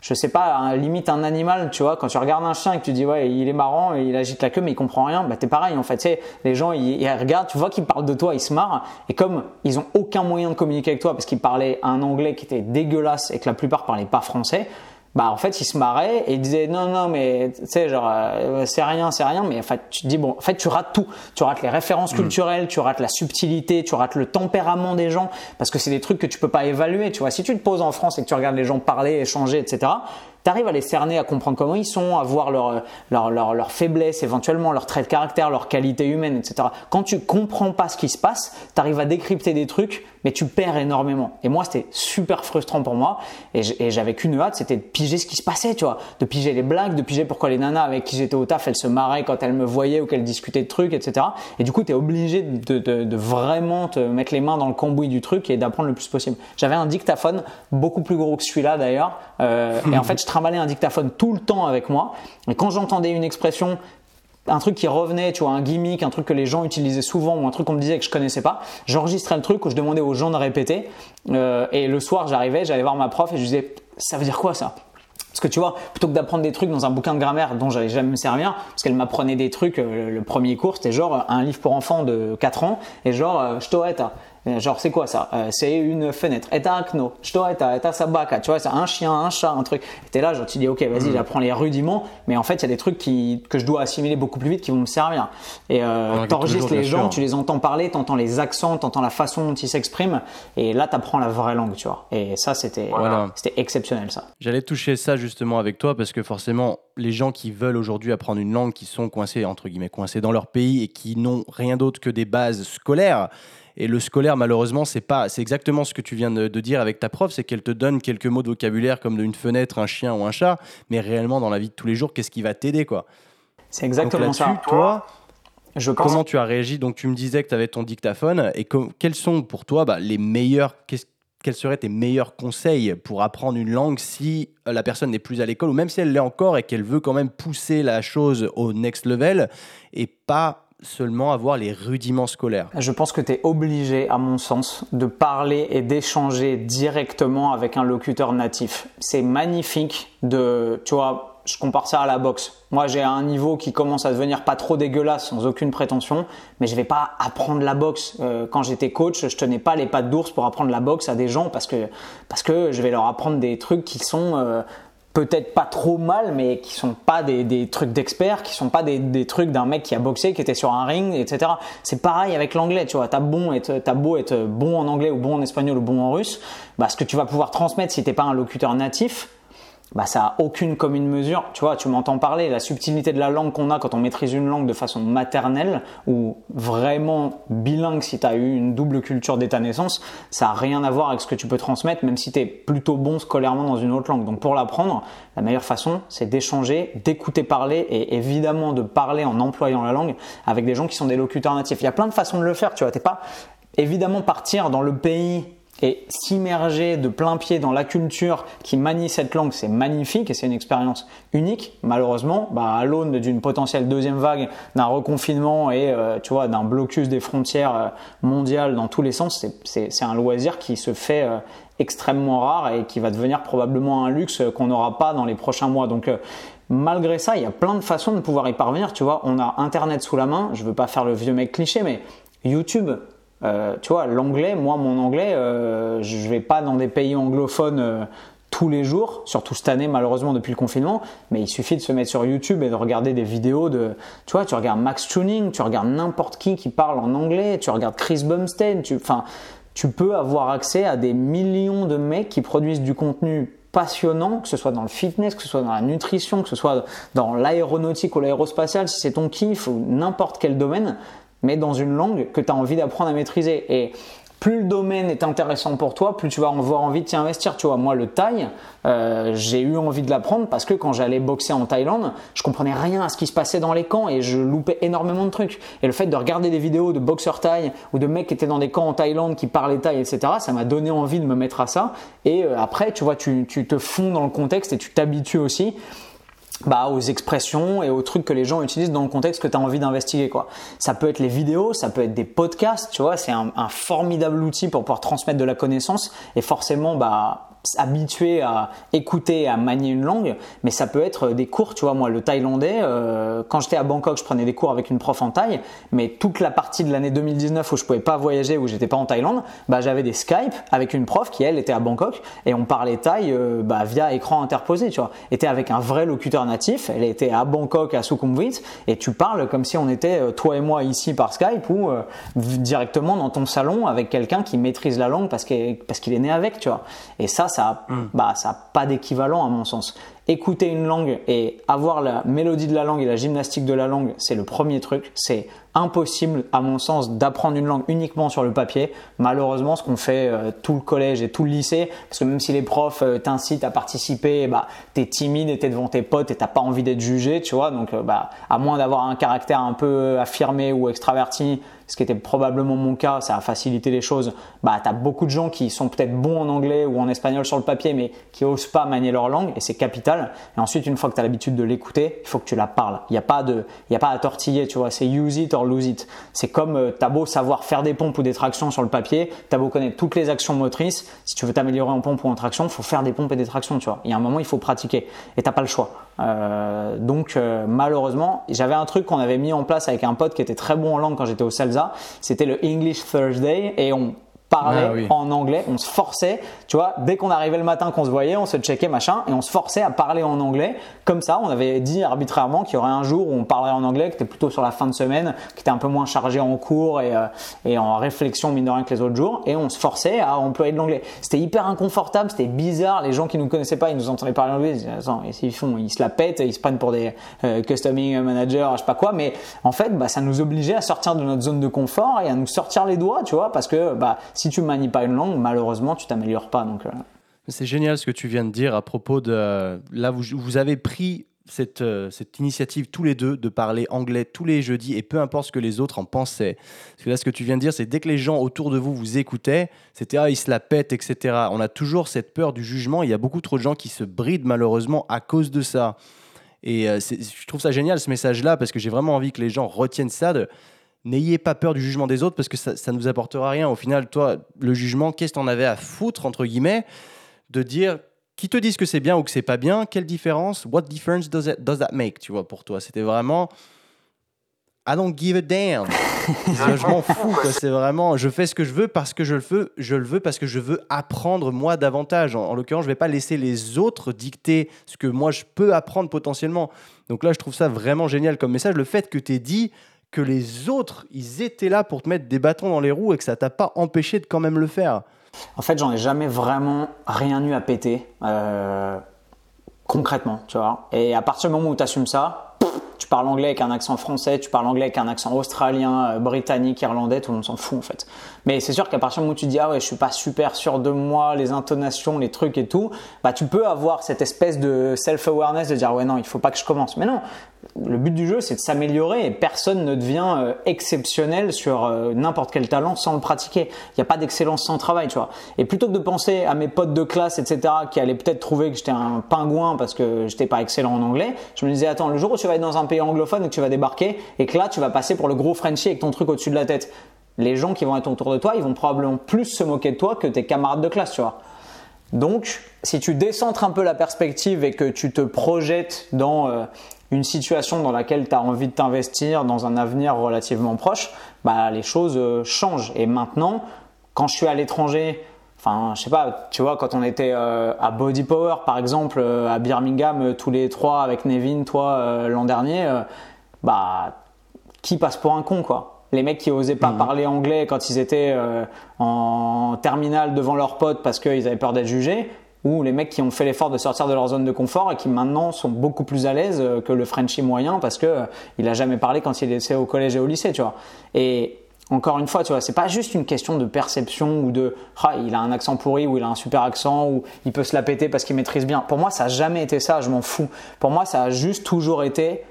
je sais pas, un- limite un animal. Tu vois, quand tu regardes un chien et que tu dis ouais, il est marrant, il agite la queue, mais il comprend rien. Bah t'es pareil en fait. Tu sais, les gens ils, ils regardent, tu vois qu'ils parlent de toi, ils se marrent. Et comme ils ont aucun moyen de communiquer avec toi parce qu'ils parlaient un anglais qui était dégueulasse et que la plupart parlaient pas français bah en fait il se marrait et il disait non non mais tu sais genre euh, c'est rien c'est rien. Mais en fait tu te dis bon en fait tu rates tout. Tu rates les références culturelles tu rates la subtilité tu rates le tempérament des gens parce que c'est des trucs que tu peux pas évaluer tu vois. Si tu te poses en France et que tu regardes les gens parler échanger etc tu arrives à les cerner à comprendre comment ils sont à voir leurs leur, leur, leur faiblesses éventuellement leurs traits de caractère leurs qualités humaines etc quand tu comprends pas ce qui se passe tu arrives à décrypter des trucs mais tu perds énormément. Et moi c'était super frustrant pour moi. Et j'avais qu'une hâte c'était de piger ce qui se passait tu vois. De piger les blagues de piger pourquoi les nanas avec qui j'étais au taf elles se marraient quand elles me voyaient ou qu'elles discutaient de trucs etc et du coup tu es obligé de, de, de vraiment te mettre les mains dans le cambouis du truc et d'apprendre le plus possible. J'avais un dictaphone beaucoup plus gros que celui-là d'ailleurs. Euh, et en fait je trimballais un dictaphone tout le temps avec moi. Et quand j'entendais une expression un truc qui revenait, tu vois, un gimmick, un truc que les gens utilisaient souvent ou un truc qu'on me disait que je connaissais pas, j'enregistrais le truc où je demandais aux gens de répéter. Euh, et le soir, j'arrivais, j'allais voir ma prof et je disais, ça veut dire quoi ça? Parce que tu vois, plutôt que d'apprendre des trucs dans un bouquin de grammaire dont j'allais jamais me servir, parce qu'elle m'apprenait des trucs, euh, le premier cours c'était genre euh, un livre pour enfants de 4 ans, et genre, euh, Stoeta. Euh, Genre, c'est quoi ça? Euh, C'est une fenêtre. Eta akno. Stoeta, eta sabaka. Tu vois, c'est un chien, un chat, un truc. Et t'es là, genre, tu dis, ok, vas-y, j'apprends les rudiments, mais en fait, il y a des trucs qui, que je dois assimiler beaucoup plus vite qui vont me servir. Et euh, Ouais, t'enregistres les gens, tu les entends parler, t'entends les accents, t'entends la façon dont ils s'expriment, et là, t'apprends la vraie langue, tu vois. Et ça, c'était Voilà. c'était exceptionnel, ça. J'allais toucher ça justement avec toi parce que forcément, les gens qui veulent aujourd'hui apprendre une langue, qui sont coincés, entre guillemets, coincés dans leur pays et qui n'ont rien d'autre que des bases scolaires. Et le scolaire, malheureusement, c'est pas, c'est exactement ce que tu viens de, de dire avec ta prof, c'est qu'elle te donne quelques mots de vocabulaire comme une fenêtre, un chien ou un chat, mais réellement dans la vie de tous les jours, qu'est-ce qui va t'aider, quoi? C'est exactement ça. toi, Je pense comment tu as réagi? Donc tu me disais que tu avais ton dictaphone et quels sont pour toi bah, les meilleurs quels seraient tes meilleurs conseils pour apprendre une langue si la personne n'est plus à l'école ou même si elle l'est encore et qu'elle veut quand même pousser la chose au next level et pas seulement avoir les rudiments scolaires Je pense que tu es obligé, à mon sens, de parler et d'échanger directement avec un locuteur natif. C'est magnifique de, tu vois, je compare ça à la boxe. Moi, j'ai un niveau qui commence à devenir pas trop dégueulasse, sans aucune prétention, mais je vais pas apprendre la boxe. Euh, quand j'étais coach, je tenais pas les pattes d'ours pour apprendre la boxe à des gens parce que parce que je vais leur apprendre des trucs qui sont euh, peut-être pas trop mal, mais qui sont pas des, des trucs d'experts, qui sont pas des, des trucs d'un mec qui a boxé, qui était sur un ring, etc. C'est pareil avec l'anglais, tu vois. T'as bon être, t'as beau être bon en anglais ou bon en espagnol ou bon en russe, bah ce que tu vas pouvoir transmettre si t'es pas un locuteur natif, bah ça a aucune commune mesure. Tu vois, tu m'entends parler, la subtilité de la langue qu'on a quand on maîtrise une langue de façon maternelle ou vraiment bilingue si tu as eu une double culture dès ta naissance, ça a rien à voir avec ce que tu peux transmettre même si tu es plutôt bon scolairement dans une autre langue. Donc pour l'apprendre, la meilleure façon, c'est d'échanger, d'écouter parler et évidemment de parler en employant la langue avec des gens qui sont des locuteurs natifs. Il y a plein de façons de le faire, tu vois, t'es pas évidemment partir dans le pays et s'immerger de plein pied dans la culture qui manie cette langue, c'est magnifique et c'est une expérience unique. Malheureusement, bah, à l'aune d'une potentielle deuxième vague, d'un reconfinement et euh, tu vois d'un blocus des frontières euh, mondiales dans tous les sens, c'est- un loisir qui se fait euh, extrêmement rare et qui va devenir probablement un luxe qu'on n'aura pas dans les prochains mois. Donc malgré ça, il y a plein de façons de pouvoir y parvenir. Tu vois, on a Internet sous la main. Je veux pas faire le vieux mec cliché, mais YouTube. Euh, tu vois, l'anglais, moi, mon anglais, euh, je vais pas dans des pays anglophones euh, tous les jours, surtout cette année, malheureusement, depuis le confinement, mais il suffit de se mettre sur YouTube et de regarder des vidéos de, tu vois, tu regardes Max Tuning, tu regardes n'importe qui qui parle en anglais, tu regardes Chris Bumstead, tu, enfin, tu peux avoir accès à des millions de mecs qui produisent du contenu passionnant, que ce soit dans le fitness, que ce soit dans la nutrition, que ce soit dans l'aéronautique ou l'aérospatiale, si c'est ton kiff ou n'importe quel domaine, mais dans une langue que tu as envie d'apprendre à maîtriser. Et plus le domaine est intéressant pour toi, plus tu vas avoir envie de t'y investir. Tu vois, moi, le thaï, euh, j'ai eu envie de l'apprendre parce que quand j'allais boxer en Thaïlande, je comprenais rien à ce qui se passait dans les camps et je loupais énormément de trucs. Et le fait de regarder des vidéos de boxeurs thaï ou de mecs qui étaient dans des camps en Thaïlande qui parlaient thaï, etc., ça m'a donné envie de me mettre à ça. Et euh, après, tu vois, tu, tu te fonds dans le contexte et tu t'habitues aussi bah, aux expressions et aux trucs que les gens utilisent dans le contexte que tu as envie d'investiguer. Quoi. Ça peut être les vidéos, ça peut être des podcasts, tu vois, c'est un, un, formidable outil pour pouvoir transmettre de la connaissance et forcément, bah, habitué à écouter, à manier une langue, mais ça peut être des cours, tu vois, moi le thaïlandais, euh, quand j'étais à Bangkok, je prenais des cours avec une prof en thaï, mais toute la partie de l'année 2019 où je pouvais pas voyager, où j'étais pas en Thaïlande, bah j'avais des Skype avec une prof qui elle était à Bangkok et on parlait thaï euh, bah, via écran interposé, tu vois. Était avec un vrai locuteur natif, elle était à Bangkok, à Sukhumvit, et tu parles comme si on était euh, toi et moi ici par Skype ou directement dans ton salon avec quelqu'un qui maîtrise la langue parce qu'il parce qu'il est né avec, tu vois. Et ça, ça n'a mm. bah, pas d'équivalent à mon sens écouter une langue et avoir la mélodie de la langue et la gymnastique de la langue, c'est le premier truc. C'est impossible, à mon sens, d'apprendre une langue uniquement sur le papier. Malheureusement, ce qu'on fait euh, tout le collège et tout le lycée, parce que même si les profs euh, t'incitent à participer, bah, t'es timide et t'es devant tes potes et t'as pas envie d'être jugé, tu vois. Donc, euh, bah, à moins d'avoir un caractère un peu affirmé ou extraverti, ce qui était probablement mon cas, ça a facilité les choses. Bah, t'as beaucoup de gens qui sont peut-être bons en anglais ou en espagnol sur le papier, mais qui osent pas manier leur langue et c'est capital. Et ensuite, une fois que tu as l'habitude de l'écouter, il faut que tu la parles. Il n'y a pas de, il y a pas à tortiller, tu vois. C'est use it lose it. C'est comme euh, t'as beau savoir faire des pompes ou des tractions sur le papier, t'as beau connaître toutes les actions motrices. Si tu veux t'améliorer en pompe ou en traction, il faut faire des pompes et des tractions, tu vois. Il y a un moment, il faut pratiquer et t'as pas le choix. Euh, donc euh, malheureusement, j'avais un truc qu'on avait mis en place avec un pote qui était très bon en langue quand j'étais au CELSA. C'était le English Thursday et on parler ah en anglais, on se forçait, tu vois, dès qu'on arrivait le matin, qu'on se voyait, on se checkait machin, et on se forçait à parler en anglais. Comme ça, on avait dit arbitrairement qu'il y aurait un jour où on parlerait en anglais, qui était plutôt sur la fin de semaine, qui était un peu moins chargé en cours et, euh, et en réflexion mine de rien que les autres jours, et on se forçait à employer de l'anglais. C'était hyper inconfortable, c'était bizarre, les gens qui nous connaissaient pas, ils nous entendaient parler anglais, ils ils font, ils se la pètent, ils se prennent pour des euh, customing managers, je sais pas quoi, mais en fait, bah, ça nous obligeait à sortir de notre zone de confort et à nous sortir les doigts, tu vois, parce que bah, si tu manies pas une langue, malheureusement, tu t'améliores pas. Euh. C'est génial ce que tu viens de dire à propos de. Là, vous, vous avez pris cette, euh, cette, initiative tous les deux de parler anglais tous les jeudis et peu importe ce que les autres en pensaient. Parce que là, ce que tu viens de dire, c'est dès que les gens autour de vous vous écoutaient, c'était ah, ils se la pètent, etc. On a toujours cette peur du jugement. Il y a beaucoup trop de gens qui se brident malheureusement à cause de ça. Et euh, je trouve ça génial ce message-là parce que j'ai vraiment envie que les gens retiennent ça. De, n'ayez pas peur du jugement des autres parce que ça, ne vous apportera rien. Au final, toi, le jugement, qu'est-ce que t'en avais à foutre, entre guillemets, de dire qui te disent que c'est bien ou que c'est pas bien, quelle différence, what difference does, that make, tu vois, pour toi? C'était vraiment. I don't give a damn. je m'en fous. C'est vraiment, je fais ce que je veux parce que je le veux. Je le veux parce que je veux apprendre moi davantage. En, en l'occurrence, je vais pas laisser les autres dicter ce que moi je peux apprendre potentiellement. Donc là, je trouve ça vraiment génial comme message. Le fait que tu aies dit, que les autres, ils étaient là pour te mettre des bâtons dans les roues et que ça t'a pas empêché de quand même le faire En fait, j'en ai jamais vraiment rien eu à péter, euh, concrètement, tu vois. Et à partir du moment où tu assumes ça, tu parles anglais avec un accent français, tu parles anglais avec un accent australien, euh, britannique, irlandais, tout le monde s'en fout en fait. Mais c'est sûr qu'à partir du moment où tu dis ah ouais je suis pas super sûr de moi, les intonations, les trucs et tout, bah tu peux avoir cette espèce de self-awareness de dire ouais non il faut pas que je commence. Mais non, le but du jeu c'est de s'améliorer et personne ne devient euh, exceptionnel sur euh, n'importe quel talent sans le pratiquer. Il n'y a pas d'excellence sans travail tu vois. Et plutôt que de penser à mes potes de classe etc qui allaient peut-être trouver que j'étais un pingouin parce que j'étais pas excellent en anglais, je me disais attends le jour où tu vas être dans un pays anglophone et que tu vas débarquer et que là tu vas passer pour le gros Frenchie avec ton truc au-dessus de la tête les gens qui vont être autour de toi, ils vont probablement plus se moquer de toi que tes camarades de classe, tu vois. Donc, si tu décentres un peu la perspective et que tu te projettes dans euh, une situation dans laquelle tu as envie de t'investir dans un avenir relativement proche, bah, les choses euh, changent. Et maintenant, quand je suis à l'étranger, enfin, je sais pas, tu vois, quand on était euh, à Body Power, par exemple, à Birmingham, tous les trois avec Nevin, toi, l'an dernier, bah, qui passe pour un con, quoi? Les mecs qui osaient pas mhm. parler anglais quand ils étaient euh, en terminale devant leurs potes parce qu'ils avaient peur d'être jugés, ou les mecs qui ont fait l'effort de sortir de leur zone de confort et qui maintenant sont beaucoup plus à l'aise euh, que le Frenchie moyen parce que euh, il a jamais parlé quand il était au collège et au lycée, tu vois. Et encore une fois, tu vois, c'est pas juste une question de perception ou de ah, il a un accent pourri ou il a un super accent ou il peut se la péter parce qu'il maîtrise bien. Pour moi, ça a jamais été ça, je m'en fous. Pour moi, ça a juste toujours été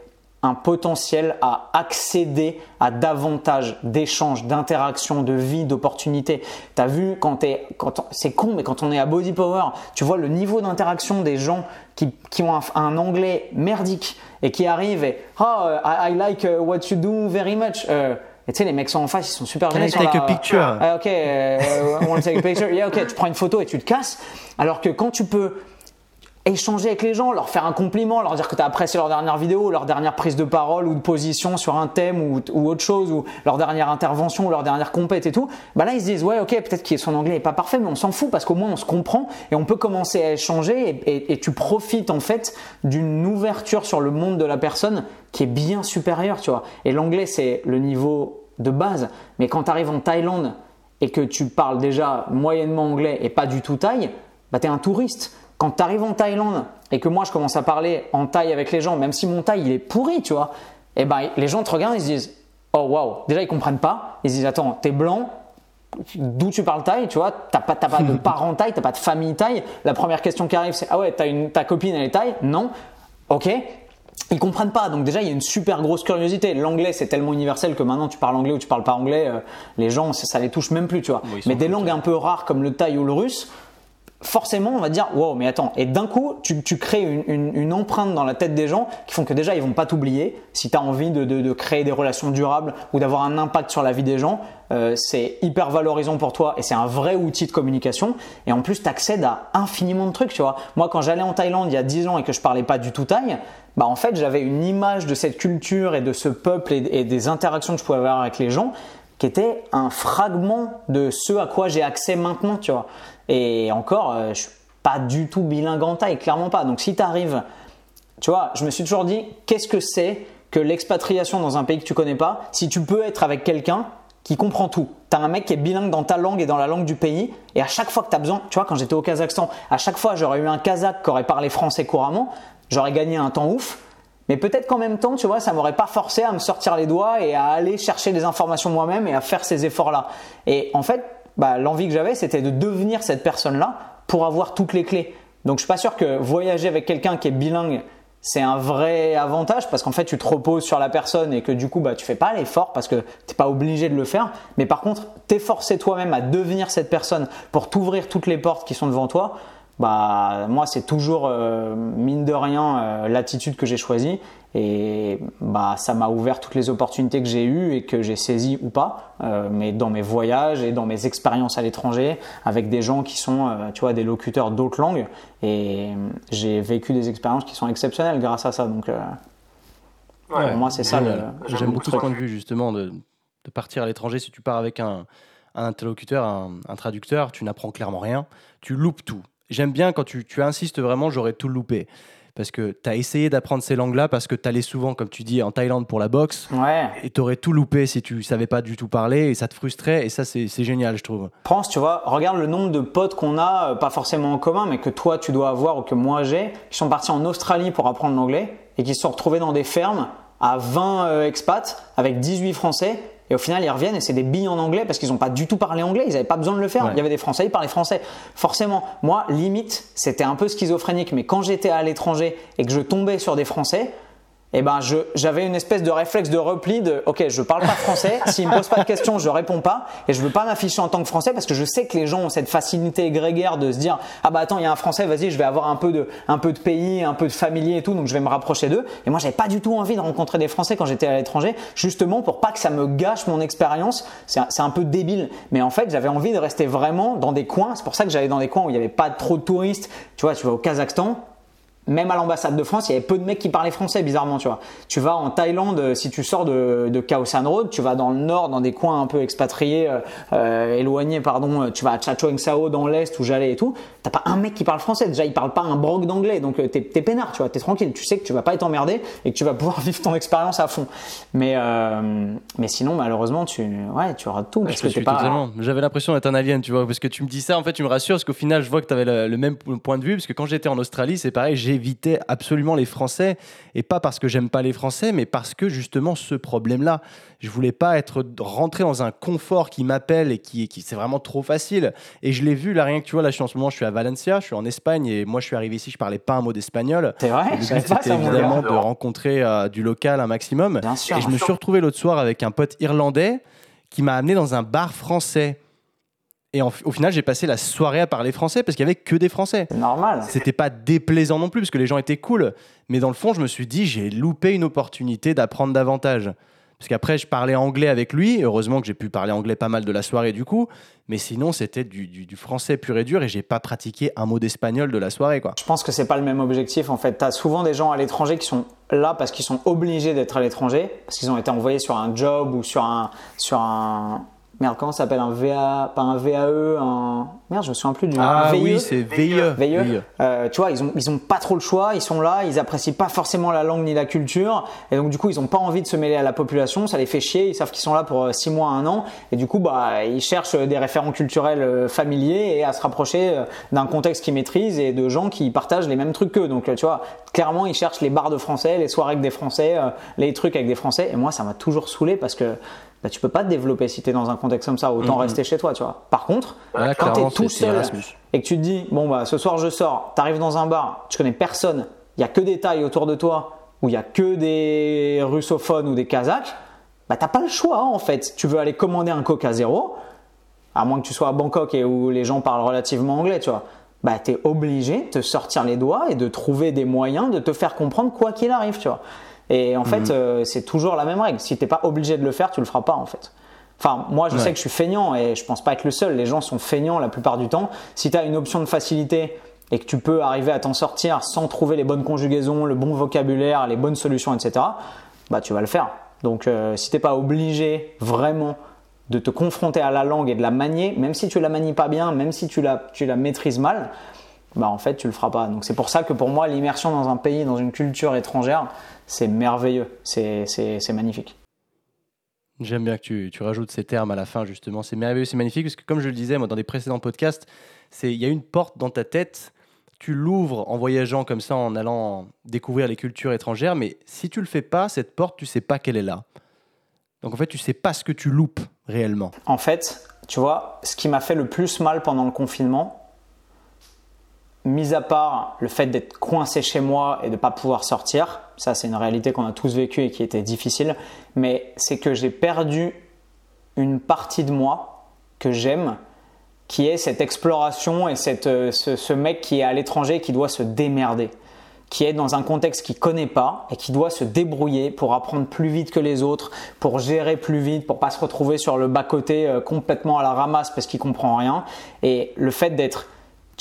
un potentiel à accéder à davantage d'échanges, d'interactions, de vie, d'opportunités. T'as vu quand t'es, quand c'est con, mais quand on est à Body Power, tu vois le niveau d'interaction des gens qui, qui ont un, anglais merdique et qui arrivent et oh I, like uh, what you do very much. Euh, et tu sais, les mecs sont en face, ils sont super gênés. take a picture. Ah, ok, uh, want to take a picture. Yeah, ok, tu prends une photo et tu te casses. Alors que quand tu peux échanger avec les gens, leur faire un compliment, leur dire que tu as apprécié leur dernière vidéo, leur dernière prise de parole ou de position sur un thème ou, autre chose, ou leur dernière intervention, ou leur dernière compète et tout, bah là ils se disent ouais ok peut-être que son anglais est pas parfait mais on s'en fout parce qu'au moins on se comprend et on peut commencer à échanger et, tu profites en fait d'une ouverture sur le monde de la personne qui est bien supérieure tu vois. Et l'anglais c'est le niveau de base, mais quand tu arrives en Thaïlande et que tu parles déjà moyennement anglais et pas du tout thaï, bah tu es un touriste quand tu arrives en Thaïlande et que moi je commence à parler en thaï avec les gens, même si mon thaï il est pourri, tu vois, et eh ben les gens te regardent et ils se disent Oh waouh, déjà ils comprennent pas. Ils se disent Attends, t'es blanc, d'où tu parles thaï, tu vois, t'as pas, pas de parents thaï, t'as pas de famille thaï. La première question qui arrive c'est Ah ouais, as une, ta copine elle est thaï? Non Ok, ils comprennent pas. Donc déjà, il y a une super grosse curiosité. L'anglais, c'est tellement universel que maintenant, tu parles anglais ou tu parles pas anglais, euh, les gens, ça, ça, les touche même plus, tu vois. Mais des langues un peu rares comme le thaï ou le russe, forcément on va dire wow mais attends. Et d'un coup tu, tu crées une, une, une, empreinte dans la tête des gens qui font que déjà ils vont pas t'oublier. Si tu as envie de, de, de, créer des relations durables ou d'avoir un impact sur la vie des gens euh, c'est hyper valorisant pour toi et c'est un vrai outil de communication. Et en plus tu accèdes à infiniment de trucs tu vois. Moi quand j'allais en Thaïlande il y a 10 ans et que je parlais pas du tout thaï bah en fait j'avais une image de cette culture et de ce peuple et, et des interactions que je pouvais avoir avec les gens qui était un fragment de ce à quoi j'ai accès maintenant tu vois et encore, euh, je suis pas du tout bilingue en taille, clairement pas. Donc si tu arrives, tu vois, je me suis toujours dit, qu'est-ce que c'est que l'expatriation dans un pays que tu connais pas? Si tu peux être avec quelqu'un qui comprend tout. Tu as un mec qui est bilingue dans ta langue et dans la langue du pays, et à chaque fois que tu as besoin, tu vois, quand j'étais au Kazakhstan, à chaque fois j'aurais eu un Kazakh qui aurait parlé français couramment, j'aurais gagné un temps ouf, mais peut-être qu'en même temps, tu vois, ça m'aurait pas forcé à me sortir les doigts et à aller chercher des informations moi-même et à faire ces efforts-là. Et en fait, bah, l'envie que j'avais, c'était de devenir cette personne-là pour avoir toutes les clés. Donc je suis pas sûr que voyager avec quelqu'un qui est bilingue, c'est un vrai avantage parce qu'en fait tu te reposes sur la personne et que du coup bah tu fais pas l'effort parce que t'es pas obligé de le faire. Mais par contre, t'efforcer toi-même à devenir cette personne pour t'ouvrir toutes les portes qui sont devant toi bah moi c'est toujours euh, mine de rien euh, l'attitude que j'ai choisie et bah ça m'a ouvert toutes les opportunités que j'ai eues et que j'ai saisies ou pas euh, mais dans mes voyages et dans mes expériences à l'étranger avec des gens qui sont tu vois des locuteurs d'autres langues. Et j'ai vécu des expériences qui sont exceptionnelles grâce à ça. Donc ouais, moi c'est ça j'aime beaucoup ce point de vue justement de, de partir à l'étranger. Si tu pars avec un un interlocuteur, un, un traducteur, tu n'apprends clairement rien, tu loupes tout. J'aime bien quand tu, insistes vraiment, j'aurais tout loupé. Parce que tu as essayé d'apprendre ces langues-là parce que tu allais souvent, comme tu dis, en Thaïlande pour la boxe. Ouais. Et tu aurais tout loupé si tu savais pas du tout parler et ça te frustrait. Et ça, c'est génial, je trouve. Pense, tu vois, regarde le nombre de potes qu'on a, euh, pas forcément en commun, mais que toi tu dois avoir ou que moi j'ai, qui sont partis en Australie pour apprendre l'anglais et qui se sont retrouvés dans des fermes à 20 euh, expats avec 18 Français et au final, ils reviennent et c'est des billes en anglais parce qu'ils n'ont pas du tout parlé anglais. Ils n'avaient pas besoin de le faire. Il y avait des Français, ils parlaient français. Forcément, moi, limite, c'était un peu schizophrénique. Mais quand j'étais à l'étranger et que je tombais sur des Français, eh ben j'avais une espèce de réflexe de repli de ok je parle pas français. S'il me pose pas de questions je réponds pas. Et je veux pas m'afficher en tant que français parce que je sais que les gens ont cette facilité grégaire de se dire ah bah attends il y a un français vas-y je vais avoir un peu de un peu de pays un peu de familier et tout donc je vais me rapprocher d'eux et moi j'avais pas du tout envie de rencontrer des français quand j'étais à l'étranger justement pour pas que ça me gâche mon expérience. C'est un, un peu débile. Mais en fait j'avais envie de rester vraiment dans des coins. C'est pour ça que j'allais dans des coins où il y avait pas trop de touristes. Tu vois tu vas au Kazakhstan même à l'ambassade de France, il y avait peu de mecs qui parlaient français, bizarrement, tu vois. Tu vas en Thaïlande, euh, si tu sors de, de Khao San Road, tu vas dans le nord, dans des coins un peu expatriés, euh, euh éloignés, pardon, euh, tu vas à Chachoeng Sao dans l'est où j'allais et tout, t'as pas un mec qui parle français, déjà il parle pas un broc d'anglais, donc t'es es peinard, tu vois, t'es tranquille, tu sais que tu vas pas être emmerdé et que tu vas pouvoir vivre ton expérience à fond. Mais, euh, mais sinon, malheureusement, tu, ouais, tu auras tout. Parce que t'es pas. J'avais l'impression d'être un alien, tu vois, parce que tu me dis ça, en fait, tu me rassures, parce qu'au final, je vois que tu avais le, le, même point de vue, parce que quand j'étais en Australie, c'est pareil, j'évitais absolument les Français, et pas parce que j'aime pas les Français, mais parce que justement ce problème-là, je voulais pas être rentré dans un confort qui m'appelle et qui, qui c'est vraiment trop facile. Et je l'ai vu là, rien que tu vois, là, je suis en ce moment, je suis à Valencia, je suis en Espagne, et moi, je suis arrivé ici, je parlais pas un mot d'espagnol. C'est vrai. C'était évidemment de rencontrer euh, du local un maximum. et je me suis retrouvé l'autre soir avec un pote irlandais qui m'a amené dans un bar français. Et au final, j'ai passé la soirée à parler français parce qu'il y avait que des Français. Normal. C'était pas déplaisant non plus parce que les gens étaient cool. Mais dans le fond, je me suis dit, j'ai loupé une opportunité d'apprendre davantage. Parce qu'après, je parlais anglais avec lui. Heureusement que j'ai pu parler anglais pas mal de la soirée du coup. Mais sinon, c'était du, du, français pur et dur et j'ai pas pratiqué un mot d'espagnol de la soirée. Quoi. Je pense que c'est pas le même objectif en fait. Tu as souvent des gens à l'étranger qui sont là parce qu'ils sont obligés d'être à l'étranger, parce qu'ils ont été envoyés sur un job ou sur un, sur un, Merde, comment ça s'appelle un VA, pas un VAE, un merde, je me souviens plus du Ah oui, c'est VIE. VIE. Euh, tu vois, ils ont ils ont pas trop le choix, ils sont là, ils apprécient pas forcément la langue ni la culture, et donc du coup ils ont pas envie de se mêler à la population, ça les fait chier, ils savent qu'ils sont là pour 6 euh, mois, 1 an, et du coup bah ils cherchent des référents culturels euh, familiers et à se rapprocher d'un contexte qu'ils maîtrisent et de gens qui partagent les mêmes trucs qu'eux. Donc tu vois, clairement ils cherchent les bars de français, les soirées avec des français, les trucs avec des français, et moi ça m'a toujours saulé parce que bah, tu peux pas te développer si tu es dans un contexte comme ça. Autant rester chez toi, tu vois. Par contre, quand tu es tout seul et que tu te dis, bon, bah, ce soir je sors, tu arrives dans un bar, tu connais personne, il y a que des tailles autour de toi, où il y a que des russophones ou des kazakhs, bah, t'as pas le choix, en fait. Tu veux aller commander un Coca Zéro, à moins que tu sois à Bangkok et où les gens parlent relativement anglais, tu vois. Bah, tu es obligé de te sortir les doigts et de trouver des moyens de te faire comprendre quoi qu'il arrive, tu vois. Et en fait, mhm. euh, c'est toujours la même règle. Si t'es pas obligé de le faire, tu le feras pas en fait. Enfin, moi, je sais que je suis feignant et je pense pas être le seul. Les gens sont feignants la plupart du temps. Si tu as une option de facilité et que tu peux arriver à t'en sortir sans trouver les bonnes conjugaisons, le bon vocabulaire, les bonnes solutions, etc., bah tu vas le faire. Donc, euh, si t'es pas obligé vraiment de te confronter à la langue et de la manier, même si tu la manies pas bien, même si tu la, tu la maîtrises mal, bah en fait tu le feras pas. Donc c'est pour ça que pour moi l'immersion dans un pays, dans une culture étrangère, c'est merveilleux, c'est magnifique. J'aime bien que tu, tu, rajoutes ces termes à la fin justement. C'est merveilleux, c'est magnifique parce que comme je le disais moi dans des précédents podcasts, c'est il y a une porte dans ta tête. Tu l'ouvres en voyageant comme ça, en allant découvrir les cultures étrangères, mais si tu le fais pas, cette porte, tu sais pas qu'elle est là. Donc en fait, tu sais pas ce que tu loupes réellement. En fait, tu vois, ce qui m'a fait le plus mal pendant le confinement, mis à part le fait d'être coincé chez moi et de ne pas pouvoir sortir, ça c'est une réalité qu'on a tous vécu et qui était difficile, mais c'est que j'ai perdu une partie de moi que j'aime, qui est cette exploration et cette, euh, ce, mec qui est à l'étranger qui doit se démerder, qui est dans un contexte qu'il connaît pas et qui doit se débrouiller pour apprendre plus vite que les autres, pour gérer plus vite, pour pas se retrouver sur le bas côté euh, complètement à la ramasse parce qu'il comprend rien. Et le fait d'être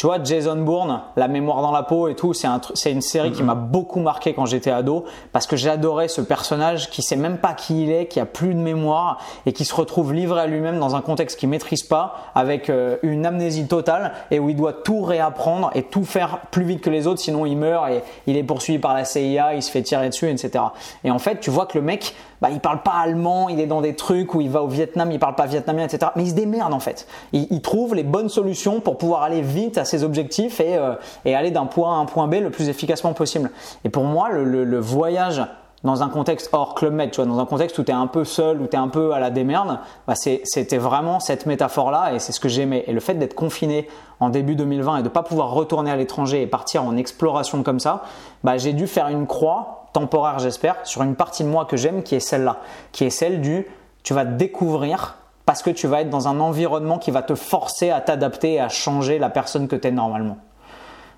tu vois, Jason Bourne, La mémoire dans la peau et tout, c'est un, une série qui m'a beaucoup marqué quand j'étais ado parce que j'adorais ce personnage qui sait même pas qui il est, qui a plus de mémoire et qui se retrouve livré à lui-même dans un contexte qu'il maîtrise pas avec euh, une amnésie totale et où il doit tout réapprendre et tout faire plus vite que les autres sinon il meurt et il est poursuivi par la CIA, il se fait tirer dessus, etc. Et en fait, tu vois que le mec, bah, il parle pas allemand, il est dans des trucs où il va au Vietnam, il parle pas vietnamien, etc. Mais il se démerde en fait. Il, trouve les bonnes solutions pour pouvoir aller vite à ses objectifs et, euh, et aller d'un point A à un point B le plus efficacement possible. Et pour moi, le, le, le voyage dans un contexte hors Club Med, tu vois, dans un contexte où tu es un peu seul, où tu es un peu à la démerde, bah c'était vraiment cette métaphore-là et c'est ce que j'aimais. Et le fait d'être confiné en début 2020 et de pas pouvoir retourner à l'étranger et partir en exploration comme ça, bah j'ai dû faire une croix temporaire, j'espère, sur une partie de moi que j'aime qui est celle-là, qui est celle du tu vas découvrir parce que tu vas être dans un environnement qui va te forcer à t'adapter et à changer la personne que tu es normalement.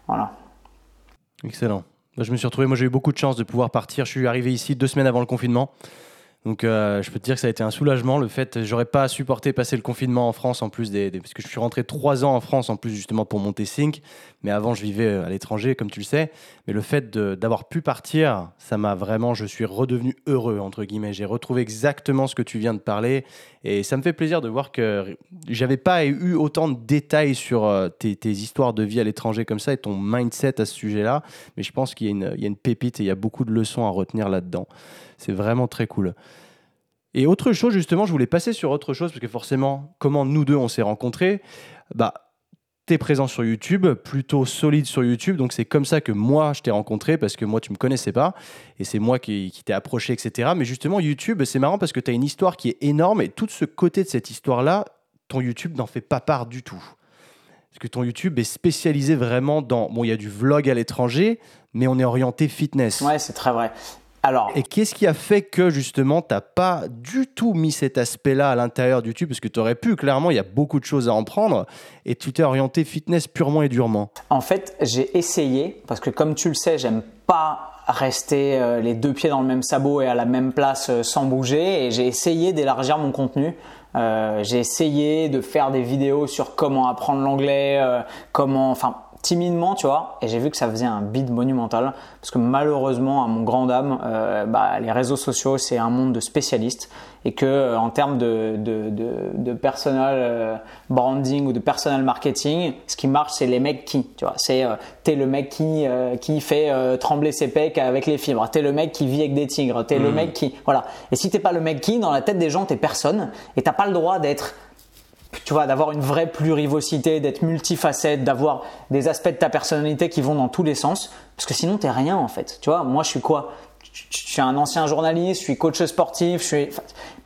Voilà. Excellent. Je me suis retrouvé, moi j'ai eu beaucoup de chance de pouvoir partir. Je suis arrivé ici deux semaines avant le confinement. Donc euh, je peux te dire que ça a été un soulagement le fait j'aurais pas supporté passer le confinement en France en plus des, parce que je suis rentré trois ans en France en plus justement pour monter Sync mais avant je vivais euh, à l'étranger comme tu le sais. Mais le fait d'avoir pu partir ça m'a vraiment je suis redevenu heureux entre guillemets. J'ai retrouvé exactement ce que tu viens de parler. Et ça me fait plaisir de voir que j'avais pas eu autant de détails sur euh, tes, histoires de vie à l'étranger comme ça et ton mindset à ce sujet là mais je pense qu'il y, y, a une pépite et il y a beaucoup de leçons à retenir là dedans c'est vraiment très cool. Et autre chose, justement, je voulais passer sur autre chose, parce que forcément, comment nous deux on s'est rencontrés. Bah, t'es présent sur YouTube, plutôt solide sur YouTube, donc c'est comme ça que moi je t'ai rencontré, parce que moi tu me connaissais pas, et c'est moi qui, t'ai approché, etc. Mais justement, YouTube, c'est marrant parce que tu as une histoire qui est énorme, et tout ce côté de cette histoire-là, ton YouTube n'en fait pas part du tout. Parce que ton YouTube est spécialisé vraiment dans. Bon, il y a du vlog à l'étranger, mais on est orienté fitness. Ouais, c'est très vrai. Et qu'est-ce qui a fait que justement tu n'as pas du tout mis cet aspect-là à l'intérieur du YouTube Parce que tu aurais pu, clairement, il y a beaucoup de choses à en prendre et tu t'es orienté fitness purement et durement. En fait, j'ai essayé, parce que comme tu le sais, j'aime pas rester euh, les deux pieds dans le même sabot et à la même place euh, sans bouger et j'ai essayé d'élargir mon contenu. Euh, j'ai essayé de faire des vidéos sur comment apprendre l'anglais, comment, enfin timidement, tu vois, et j'ai vu que ça faisait un bid monumental, parce que malheureusement, à mon grand dame, euh, bah, les réseaux sociaux, c'est un monde de spécialistes, et que euh, en termes de, de, de, de personal euh, branding ou de personal marketing, ce qui marche, c'est les mecs qui, tu vois, c'est t'es le mec qui qui fait trembler ses pecs avec les fibres, t'es le mec qui vit avec des tigres, t'es le hmm. mec qui, voilà. Et si t'es pas le mec qui, dans la tête des gens, t'es personne, et t'as pas le droit d'être tu vois, d'avoir une vraie plurivocité, d'être multifacette, d'avoir des aspects de ta personnalité qui vont dans tous les sens, parce que sinon t'es rien en fait. Tu vois, moi je suis quoi? Je suis un ancien journaliste, je suis coach sportif, je suis...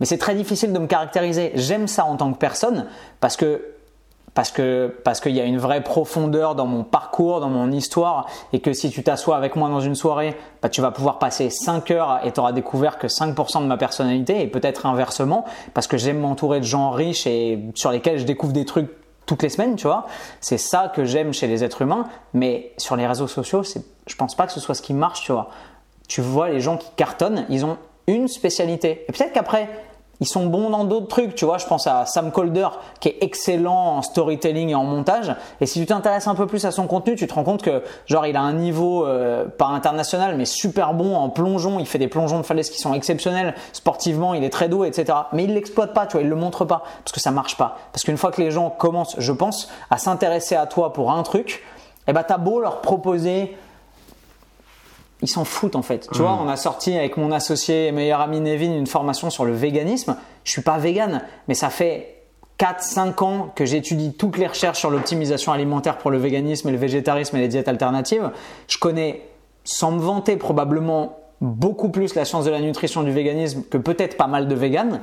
mais c'est très difficile de me caractériser. J'aime ça en tant que personne parce que parce que parce qu'il y a une vraie profondeur dans mon parcours, dans mon histoire, et que si tu t'assois avec moi dans une soirée, bah, tu vas pouvoir passer 5 heures et tu auras découvert que 5% de ma personnalité, et peut-être inversement, parce que j'aime m'entourer de gens riches et sur lesquels je découvre des trucs toutes les semaines, tu vois. C'est ça que j'aime chez les êtres humains, mais sur les réseaux sociaux, je pense pas que ce soit ce qui marche, tu vois. Tu vois les gens qui cartonnent, ils ont une spécialité. Et peut-être qu'après, ils sont bons dans d'autres trucs, tu vois. Je pense à Sam Colder qui est excellent en storytelling et en montage. Et si tu t'intéresses un peu plus à son contenu, tu te rends compte que genre il a un niveau euh, pas international mais super bon en plongeon. Il fait des plongeons de falaise qui sont exceptionnels. Sportivement, il est très doué, etc. Mais il l'exploite pas, tu vois. Il le montre pas parce que ça marche pas. Parce qu'une fois que les gens commencent, je pense, à s'intéresser à toi pour un truc, eh ben t'as beau leur proposer ils s'en foutent en fait. Tu vois, hmm. on a sorti avec mon associé et meilleur ami Nevin une formation sur le véganisme. Je suis pas vegan, mais ça fait 4-5 ans que j'étudie toutes les recherches sur l'optimisation alimentaire pour le véganisme et le végétarisme et les diètes alternatives. Je connais, sans me vanter, probablement beaucoup plus la science de la nutrition du véganisme que peut-être pas mal de véganes.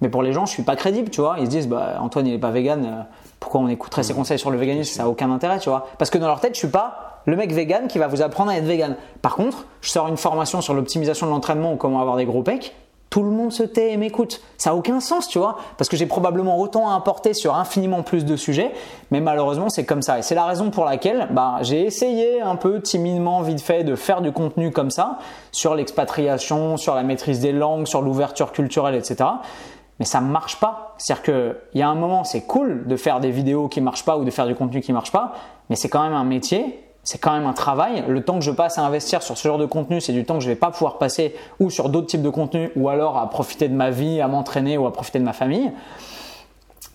Mais pour les gens, je suis pas crédible, tu vois. Ils se disent, bah, Antoine, il est pas vegan, euh, pourquoi on écouterait ses hmm. conseils sur le véganisme? Ça a aucun intérêt, tu vois. Parce que dans leur tête, je suis pas le mec vegan qui va vous apprendre à être vegan. Par contre, je sors une formation sur l'optimisation de l'entraînement ou comment avoir des gros pecs. Tout le monde se tait et m'écoute. Ça n'a aucun sens, tu vois, parce que j'ai probablement autant à apporter sur infiniment plus de sujets, mais malheureusement c'est comme ça. Et c'est la raison pour laquelle bah, j'ai essayé un peu timidement, vite fait, de faire du contenu comme ça, sur l'expatriation, sur la maîtrise des langues, sur l'ouverture culturelle, etc mais ça ne marche pas. C'est-à-dire qu'il y a un moment, c'est cool de faire des vidéos qui marchent pas ou de faire du contenu qui marche pas, mais c'est quand même un métier c'est quand même un travail. Le temps que je passe à investir sur ce genre de contenu, c'est du temps que je vais pas pouvoir passer ou sur d'autres types de contenus ou alors à profiter de ma vie, à m'entraîner ou à profiter de ma famille.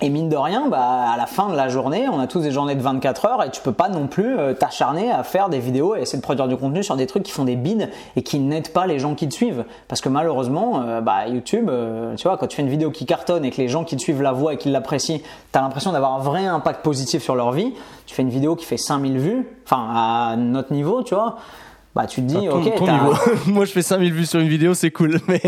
Et mine de rien, bah, à la fin de la journée, on a tous des journées de 24 heures et tu peux pas non plus euh, t'acharner à faire des vidéos et essayer de produire du contenu sur des trucs qui font des bides et qui n'aident pas les gens qui te suivent. Parce que malheureusement, euh, bah, YouTube, euh, tu vois, quand tu fais une vidéo qui cartonne et que les gens qui te suivent la voient et qui l'apprécient, tu as l'impression d'avoir un vrai impact positif sur leur vie. Tu fais une vidéo qui fait 5000 vues, enfin à notre niveau, tu vois bah tu te dis ok moi je fais 5000 vues sur une vidéo c'est cool mais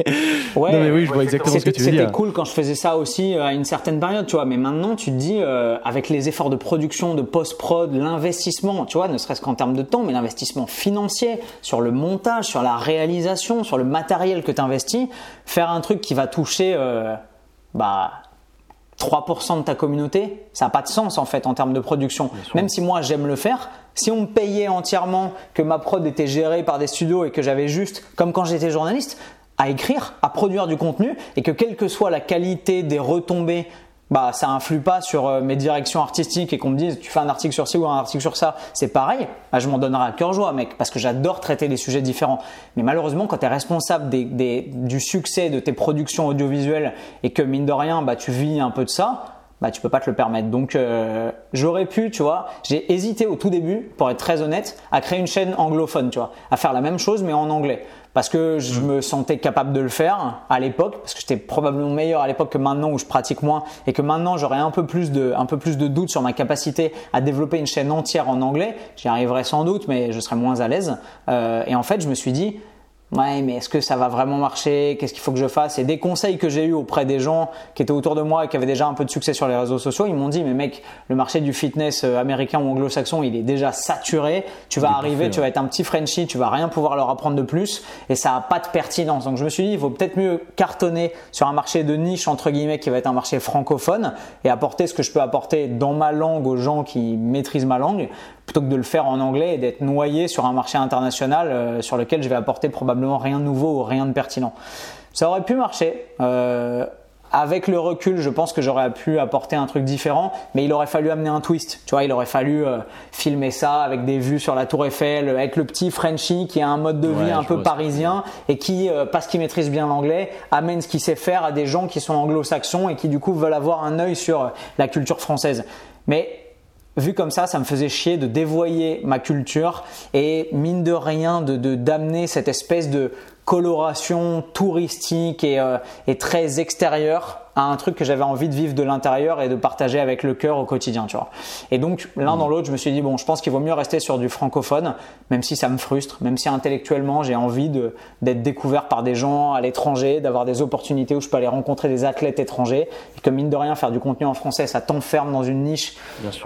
ouais, non, mais oui je vois exactement ce que tu veux dire. c'était cool quand je faisais ça aussi euh, à une certaine période tu vois. Mais maintenant tu te dis euh, avec les efforts de production de post prod l'investissement tu vois ne serait-ce qu'en termes de temps mais l'investissement financier sur le montage sur la réalisation sur le matériel que tu investis faire un truc qui va toucher euh, bah 3% de ta communauté, ça n'a pas de sens en fait en termes de production. Même si moi j'aime le faire, si on me payait entièrement, que ma prod était gérée par des studios et que j'avais juste, comme quand j'étais journaliste, à écrire, à produire du contenu et que quelle que soit la qualité des retombées bah ça influe pas sur euh, mes directions artistiques et qu'on me dise tu fais un article sur ci ou un article sur ça, c'est pareil, bah, je m'en donnerai à cœur joie mec parce que j'adore traiter des sujets différents. Mais malheureusement quand tu es responsable du succès de tes productions audiovisuelles et que mine de rien bah tu vis un peu de ça, bah tu peux pas te le permettre. Donc euh, j'aurais pu, tu vois, j'ai hésité au tout début, pour être très honnête, à créer une chaîne anglophone, tu vois, à faire la même chose mais en anglais parce que je mm. me sentais capable de le faire à l'époque, parce que j'étais probablement meilleur à l'époque que maintenant où je pratique moins et que maintenant j'aurais un peu plus de, un peu plus de doute sur ma capacité à développer une chaîne entière en anglais. J'y arriverais sans doute, mais je serais moins à l'aise. Euh, et en fait, je me suis dit, Ouais, mais est-ce que ça va vraiment marcher? Qu'est-ce qu'il faut que je fasse? Et des conseils que j'ai eu auprès des gens qui étaient autour de moi et qui avaient déjà un peu de succès sur les réseaux sociaux, ils m'ont dit mais mec, le marché du fitness euh, américain ou anglo-saxon, il est déjà saturé. Tu vas arriver, tu vas être un petit Frenchie, tu vas rien pouvoir leur apprendre de plus et ça a pas de pertinence. Donc je me suis dit il vaut peut-être mieux cartonner sur un marché de niche entre guillemets qui va être un marché francophone et apporter ce que je peux apporter dans ma langue aux gens qui maîtrisent ma langue plutôt que de le faire en anglais et d'être noyé sur un marché international euh, sur lequel je vais apporter probablement rien de nouveau ou rien de pertinent. Ça aurait pu marcher. Euh, avec le recul, je pense que j'aurais pu apporter un truc différent, mais il aurait fallu amener un twist. Tu vois, il aurait fallu euh, filmer ça avec des vues sur la Tour Eiffel, avec le petit Frenchie qui a un mode de vie un peu parisien et qui, parce qu'il maîtrise bien l'anglais, amène ce qu'il sait faire à des gens qui sont anglo-saxons et qui du coup veulent avoir un œil sur la culture française. Mais vu comme ça, ça me faisait chier de dévoyer ma culture et mine de rien de d'amener cette espèce de coloration touristique et, euh, et très extérieure à un truc que j'avais envie de vivre de l'intérieur et de partager avec le cœur au quotidien, tu vois. Et donc l'un dans mm. l'autre, je me suis dit bon, je pense qu'il vaut mieux rester sur du francophone, même si ça me frustre, même si intellectuellement j'ai envie d'être découvert par des gens à l'étranger, d'avoir des opportunités où je peux aller rencontrer des athlètes étrangers, et que mine de rien faire du contenu en français, ça t'enferme dans une niche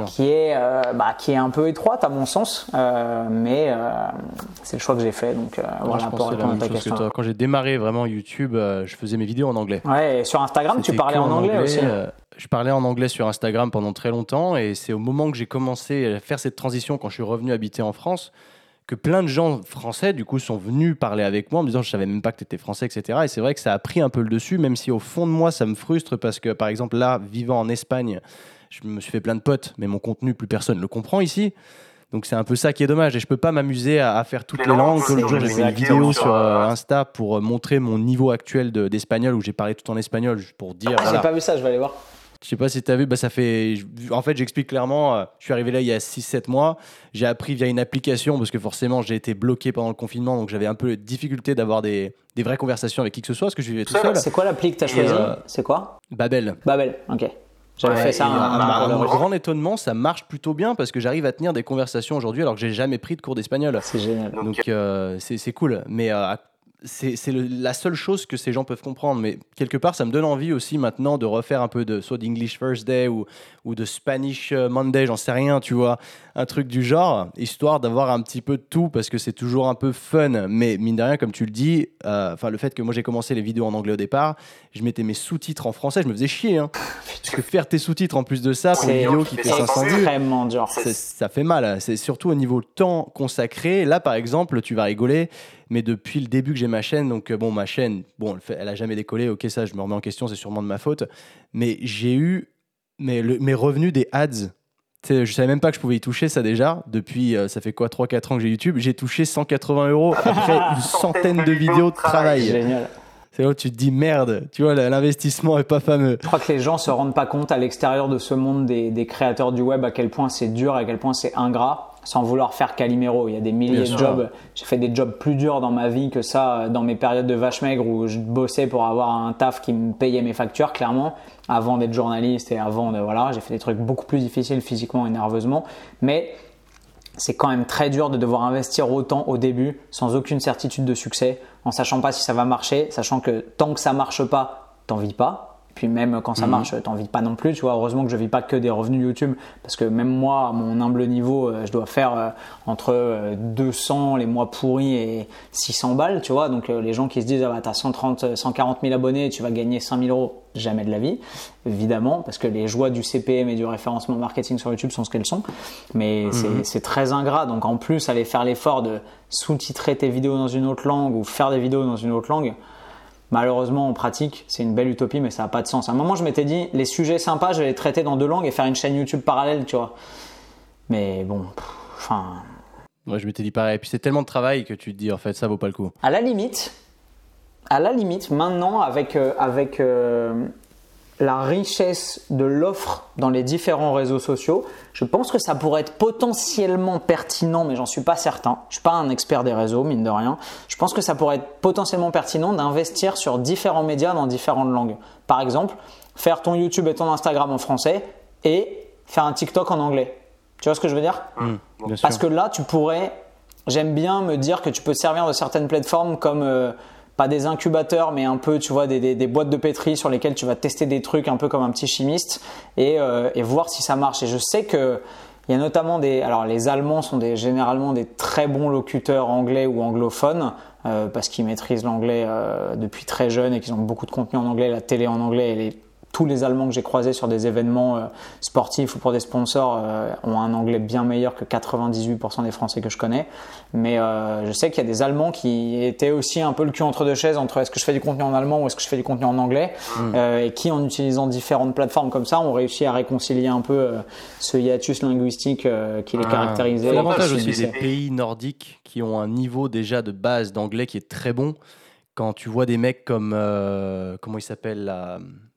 qui est euh, bah, qui est un peu étroite à mon sens, euh, mais euh, c'est le choix que j'ai fait. Donc voilà pour répondre à ta question. Quand j'ai démarré vraiment YouTube, je faisais mes vidéos en anglais. Ouais, et sur Instagram, tu parlais en, anglais, aussi. Euh, je parlais en anglais sur Instagram pendant très longtemps et c'est au moment que j'ai commencé à faire cette transition quand je suis revenu habiter en France que plein de gens français du coup sont venus parler avec moi en me disant je savais même pas que tu étais français etc et c'est vrai que ça a pris un peu le dessus même si au fond de moi ça me frustre parce que par exemple là vivant en Espagne je me suis fait plein de potes mais mon contenu plus personne le comprend ici donc c'est un peu ça qui est dommage. Et je peux pas m'amuser à, faire toutes les, langues. L'autre jour, j'ai fait une vidéo sur euh, euh, Insta pour euh, montrer mon niveau actuel d'espagnol où j'ai parlé tout en espagnol pour dire. Ah, j'ai pas vu ça, je vais aller voir. Je sais pas si tu as vu, bah ça fait. En fait, j'explique clairement. je suis arrivé là il y a 6-7 mois. J'ai appris via une application parce que forcément, j'ai été bloqué pendant le confinement. Donc, j'avais un peu de difficulté d'avoir des, des, vraies conversations avec qui que ce soit parce que je vivais tout seul. C'est quoi l'appli que tu as choisi C'est quoi Babel. Babel, ok. J'avais fait ça. Un, un, grand étonnement, ça marche plutôt bien parce que j'arrive à tenir des conversations aujourd'hui alors que j'ai jamais pris de cours d'espagnol. C'est génial. Donc euh, c'est cool. Mais euh, c'est la seule chose que ces gens peuvent comprendre. Mais quelque part, ça me donne envie aussi maintenant de refaire un peu de soit d'English First Day ou, ou de Spanish euh, Monday, j'en sais rien, tu vois, un truc du genre, histoire d'avoir un petit peu de tout parce que c'est toujours un peu fun. Mais mine de rien, comme tu le dis, euh, enfin le fait que moi j'ai commencé les vidéos en anglais au départ, je mettais mes sous-titres en français, je me faisais chier. Hein. Parce que faire tes sous-titres en plus de ça pour une vidéo qui fait 500 vues, extrêmement dur. Ça fait mal. C'est surtout au niveau temps consacré. Là, par exemple, tu vas rigoler mais depuis le début que j'ai ma chaîne, donc euh, bon, ma chaîne, bon, elle, a jamais décollé, ok, ça, je me remets en question, c'est sûrement de ma faute, mais j'ai eu mes revenus des ads. Je savais même pas que je pouvais y toucher ça déjà. Depuis, euh, ça fait quoi, 3-4 ans que j'ai YouTube, j'ai touché 180 euros après une centaine de vidéos de travail. Génial. C'est là où tu te dis merde, tu vois, l'investissement est pas fameux. Je crois que les gens se rendent pas compte à l'extérieur de ce monde des, des, créateurs du web à quel point c'est dur, à quel point c'est ingrat sans vouloir faire Calimero. Il y a des milliers de jobs. J'ai fait des jobs plus durs dans ma vie que ça euh, dans mes périodes de vache maigre où je bossais pour avoir un taf qui me payait mes factures, clairement, avant d'être journaliste et avant de, voilà, j'ai fait des trucs beaucoup plus difficiles physiquement et nerveusement. Mais c'est quand même très dur de devoir investir autant au début sans aucune certitude de succès, en sachant pas si ça va marcher, sachant que tant que ça marche pas, t'en vis pas puis même quand ça mhm. marche, t'en vis pas non plus. Tu vois, heureusement que je vis pas que des revenus YouTube, parce que même moi, à mon humble niveau, euh, je dois faire euh, entre 200 euh, les mois pourris et 600 balles. Tu vois, donc les gens qui se disent ah bah t'as 130, 140 000 abonnés, tu vas gagner 5000 euros, jamais de la vie, évidemment, parce que les joies du CPM et du référencement marketing sur YouTube sont ce qu'elles sont. Mais mhm. c'est très ingrat. Donc en plus, aller faire l'effort de sous-titrer tes vidéos dans une autre langue ou faire des vidéos dans une autre langue Malheureusement, en pratique, c'est une belle utopie, mais ça n'a pas de sens. À un moment, je m'étais dit, les sujets sympas, je vais les traiter dans deux langues et faire une chaîne YouTube parallèle, tu vois. Mais bon, enfin. Moi, je m'étais dit pareil. Et puis c'est tellement de travail que tu te dis, en fait, ça vaut pas le coup. À la limite, à la limite, maintenant, avec, euh, avec euh, la richesse de l'offre dans les différents réseaux sociaux, je pense que ça pourrait être potentiellement pertinent, mais j'en suis pas certain. Je suis pas un expert des réseaux, mine de rien. Je pense que ça pourrait être potentiellement pertinent d'investir sur différents médias dans différentes langues. Par exemple, faire ton YouTube et ton Instagram en français et faire un TikTok en anglais. Tu vois ce que je veux dire? Mmh, bien Parce que là, tu pourrais. J'aime bien me dire que tu peux te servir de certaines plateformes comme euh, pas des incubateurs, mais un peu, tu vois, des, des- des boîtes de pétri sur lesquelles tu vas tester des trucs un peu comme un petit chimiste et, euh, et voir si ça marche. Et je sais que il y a notamment des. Alors, les Allemands sont des, généralement des très bons locuteurs anglais ou anglophones euh, parce qu'ils maîtrisent l'anglais euh, depuis très jeune et qu'ils ont beaucoup de contenu en anglais, la télé en anglais tous les Allemands que j'ai croisés sur des événements euh, sportifs ou pour des sponsors euh, ont un anglais bien meilleur que 98% des Français que je connais. Mais euh, je sais qu'il y a des Allemands qui étaient aussi un peu le cul entre deux chaises entre est-ce que je fais du contenu en allemand ou est-ce que je fais du contenu en anglais euh, et qui en utilisant différentes plateformes comme ça ont réussi à réconcilier un peu euh, ce hiatus linguistique euh, qui les Ah. caractérisait. C'est l'avantage aussi des pays nordiques qui ont un niveau déjà de base d'anglais qui est très bon. Quand tu vois des mecs comme. euh, comment il s'appelle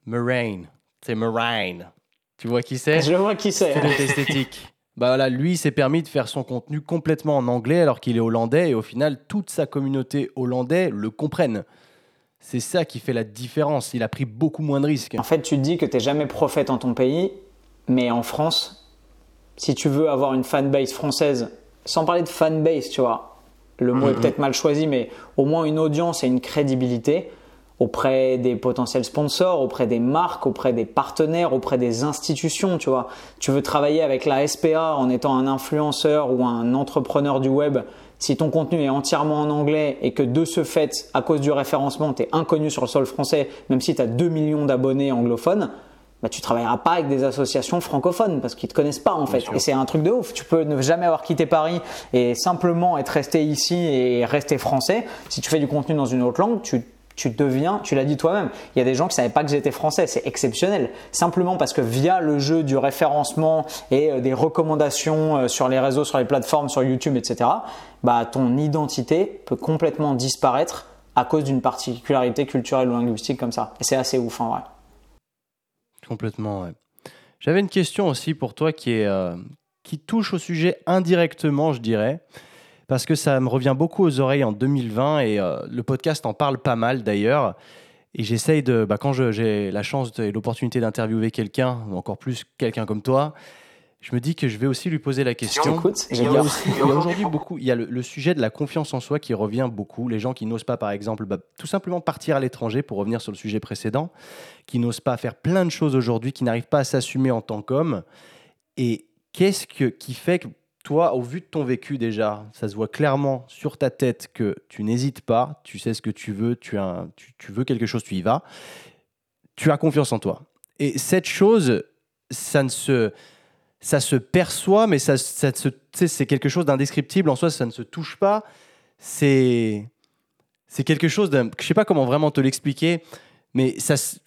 Moraine. C'est Moraine. Tu vois qui c'est? Je vois qui c'est. C'est esthétique. Bah voilà, lui, il s'est permis de faire son contenu complètement en anglais alors qu'il est hollandais et au final, toute sa communauté hollandais le comprenne. C'est ça qui fait la différence. Il a pris beaucoup moins de risques. En fait, tu te dis que tu n'es jamais prophète en ton pays, mais en France, si tu veux avoir une fanbase française, sans parler de fanbase, tu vois, le mot est Mhm. peut-être mal choisi, mais au moins une audience et une crédibilité auprès des potentiels sponsors, auprès des marques, auprès des partenaires, auprès des institutions, tu vois. Tu veux travailler avec la SPA en étant un influenceur ou un entrepreneur du web, si ton contenu est entièrement en anglais et que de ce fait, à cause du référencement, tu es inconnu sur le sol français, même si tu as 2 millions d'abonnés anglophones, bah, tu travailleras pas avec des associations francophones parce qu'ils te connaissent pas en fait. Et c'est un truc de ouf. Tu peux ne jamais avoir quitté Paris et simplement être resté ici et rester français. Si tu fais du contenu dans une autre langue, tu tu deviens, tu l'as dit toi-même, il y a des gens qui savaient pas que j'étais français, c'est exceptionnel. Simplement parce que via le jeu du référencement et euh, des recommandations euh, sur les réseaux, sur les plateformes, sur YouTube, etc., bah, ton identité peut complètement disparaître à cause d'une particularité culturelle ou linguistique comme ça. Et c'est assez ouf en vrai. Complètement, ouais. J'avais une question aussi pour toi qui, euh, qui touche au sujet indirectement, je dirais, parce que ça me revient beaucoup aux oreilles en 2020 et euh, le podcast en parle pas mal d'ailleurs. Et j'essaye de, bah, quand j'ai la chance et l'opportunité d'interviewer quelqu'un, ou encore plus quelqu'un comme toi, je me dis que je vais aussi lui poser la question. Il y a, aujourd'hui beaucoup, il y a le, le sujet de la confiance en soi qui revient beaucoup. Les gens qui n'osent pas, par exemple, bah, tout simplement partir à l'étranger, pour revenir sur le sujet précédent, qui n'osent pas faire plein de choses aujourd'hui, qui n'arrivent pas à s'assumer en tant qu'homme. Et qu'est-ce que, qui fait que toi, au vu de ton vécu déjà, ça se voit clairement sur ta tête que tu n'hésites pas, tu sais ce que tu veux, tu, veux quelque chose, tu y vas, tu as confiance en toi. Et cette chose, ça se, perçoit, mais c'est quelque chose d'indescriptible en soi, ça ne se touche pas. C'est, quelque chose d'un, je sais pas comment vraiment te l'expliquer, mais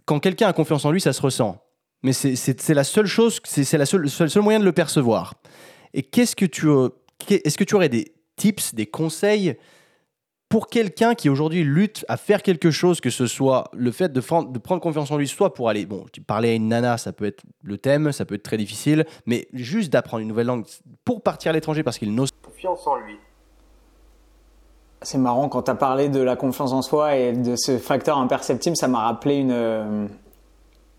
quand quelqu'un a confiance en lui, ça se ressent. Mais c'est, la seule chose, c'est, le seul moyen de le percevoir. Et qu'est-ce que tu, euh, est-ce que tu aurais des tips, des conseils pour quelqu'un qui aujourd'hui lutte à faire quelque chose, que ce soit le fait de, prendre confiance en lui, soit pour aller, bon, tu parlais à une nana, ça peut être le thème, ça peut être très difficile, mais juste d'apprendre une nouvelle langue pour partir à l'étranger parce qu'il n'ose Confiance en lui. C'est marrant quand tu as parlé de la confiance en soi et de ce facteur imperceptible, ça m'a rappelé une, euh,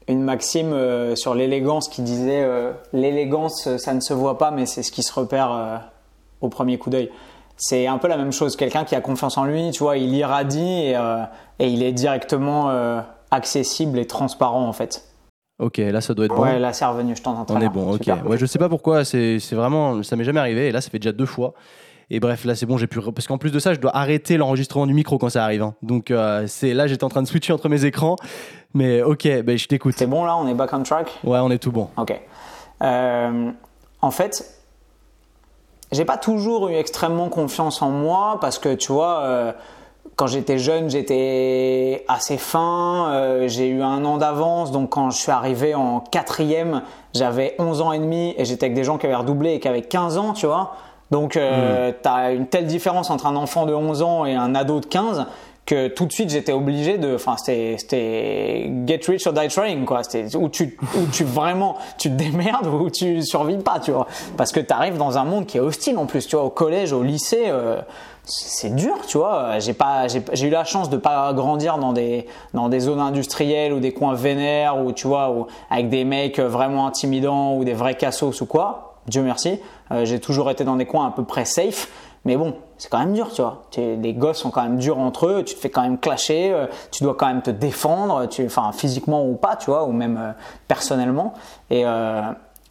une maxime euh, sur l'élégance qui disait euh, l'élégance euh, ça ne se voit pas mais c'est ce qui se repère euh, au premier coup d'œil. C'est un peu la même chose, quelqu'un qui a confiance en lui, tu vois, il irradie et, et il est directement accessible et transparent en fait. Ok, là ça doit être bon. Ouais, là c'est revenu, je t'entends On est bon, ok. Super. Ouais, je sais pas pourquoi, c'est c'est vraiment, ça m'est jamais arrivé, et là ça fait déjà deux fois. Et bref, là c'est bon, j'ai pu. Parce qu'en plus de ça, je dois arrêter l'enregistrement du micro quand ça arrive. hein. Donc euh, c'est là, j'étais en train de switcher entre mes écrans. Mais ok, ben, je t'écoute. C'est bon là, on est back on track? Ouais, on est tout bon. Ok. Euh, en fait, j'ai pas toujours eu extrêmement confiance en moi parce que tu vois, euh, quand j'étais jeune, j'étais assez fin. Euh, j'ai eu un an d'avance, donc quand je suis arrivé en quatrième, j'avais 11 ans et demi et j'étais avec des gens qui avaient redoublé et qui avaient 15 ans, tu vois. Donc, euh, hmm. tu as une telle différence entre un enfant de 11 ans et un ado de 15 que tout de suite j'étais obligé de enfin c'était get rich or die trying quoi c'était où tu où tu vraiment tu te démerdes ou tu survis pas tu vois parce que tu arrives dans un monde qui est hostile en plus tu vois au collège au lycée euh, c'est dur, tu vois. J'ai pas, j'ai eu la chance de pas grandir dans des dans des zones industrielles ou des coins vénères ou tu vois, ou avec des mecs vraiment intimidants ou des vrais cassos ou quoi. Dieu merci. Euh, j'ai toujours été dans des coins à peu près safe. Mais bon, c'est quand même dur, tu vois. les gosses sont quand même durs entre eux, tu te fais quand même clasher, euh, tu dois quand même te défendre, tu, enfin physiquement ou pas, tu vois, ou même euh, personnellement. Et,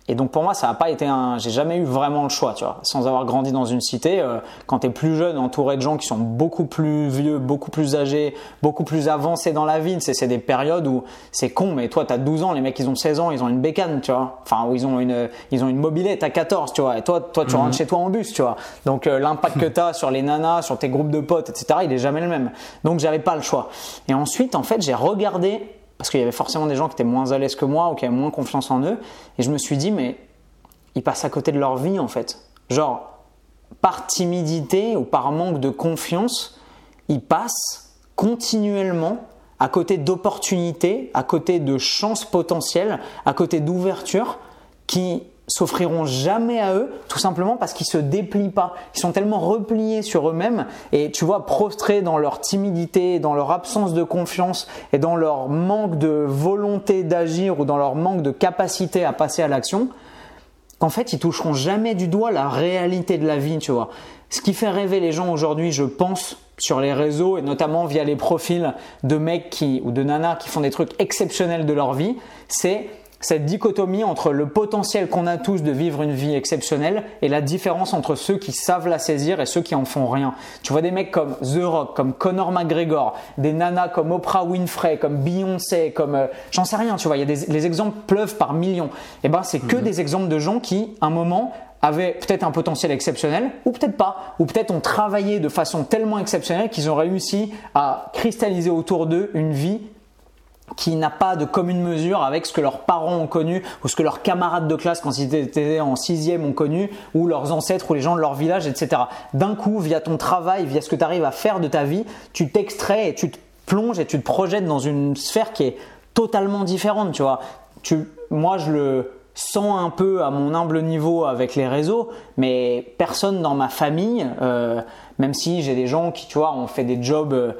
et donc pour moi, ça n'a pas été un. J'ai jamais eu vraiment le choix, tu vois. Sans avoir grandi dans une cité, euh, quand tu es plus jeune, entouré de gens qui sont beaucoup plus vieux, beaucoup plus âgés, beaucoup plus avancés dans la vie, c'est des périodes où c'est con, mais toi, tu as 12 ans, les mecs, ils ont 16 ans, ils ont une bécane, tu vois. Enfin, où ils ont une, ils ont une mobilette à 14, tu vois. Et toi, toi tu rentres mhm. chez toi en bus, tu vois. Donc euh, l'impact que tu as sur les nanas, sur tes groupes de potes, etc., il est jamais le même. Donc j'avais pas le choix. Et ensuite, en fait, j'ai regardé parce qu'il y avait forcément des gens qui étaient moins à l'aise que moi ou qui avaient moins confiance en eux. Et je me suis dit, mais ils passent à côté de leur vie en fait. Genre, par timidité ou par manque de confiance, ils passent continuellement à côté d'opportunités, à côté de chances potentielles, à côté d'ouvertures qui s'offriront jamais à eux, tout simplement parce qu'ils se déplient pas. Ils sont tellement repliés sur eux-mêmes et tu vois prostrés dans leur timidité, dans leur absence de confiance et dans leur manque de volonté d'agir ou dans leur manque de capacité à passer à l'action, qu'en fait ils toucheront jamais du doigt la réalité de la vie, tu vois. Ce qui fait rêver les gens aujourd'hui, je pense, sur les réseaux et notamment via les profils de mecs ou de nanas qui font des trucs exceptionnels de leur vie, c'est cette dichotomie entre le potentiel qu'on a tous de vivre une vie exceptionnelle et la différence entre ceux qui savent la saisir et ceux qui en font rien. Tu vois des mecs comme The Rock, comme Conor McGregor, des nanas comme Oprah Winfrey, comme Beyoncé, comme euh, j'en sais rien, tu vois, il y a des les exemples pleuvent par millions. Et eh ben c'est que mhm. des exemples de gens qui un moment avaient peut-être un potentiel exceptionnel ou peut-être pas, ou peut-être ont travaillé de façon tellement exceptionnelle qu'ils ont réussi à cristalliser autour d'eux une vie qui n'a pas de commune mesure avec ce que leurs parents ont connu ou ce que leurs camarades de classe quand ils étaient en sixième ont connu ou leurs ancêtres ou les gens de leur village, etc. D'un coup, via ton travail, via ce que tu arrives à faire de ta vie, tu t'extrais et tu te plonges et tu te projettes dans une sphère qui est totalement différente, tu vois. Moi, je le sens un peu à mon humble niveau avec les réseaux, mais personne dans ma famille, euh, même si j'ai des gens qui, tu vois, ont fait des jobs euh,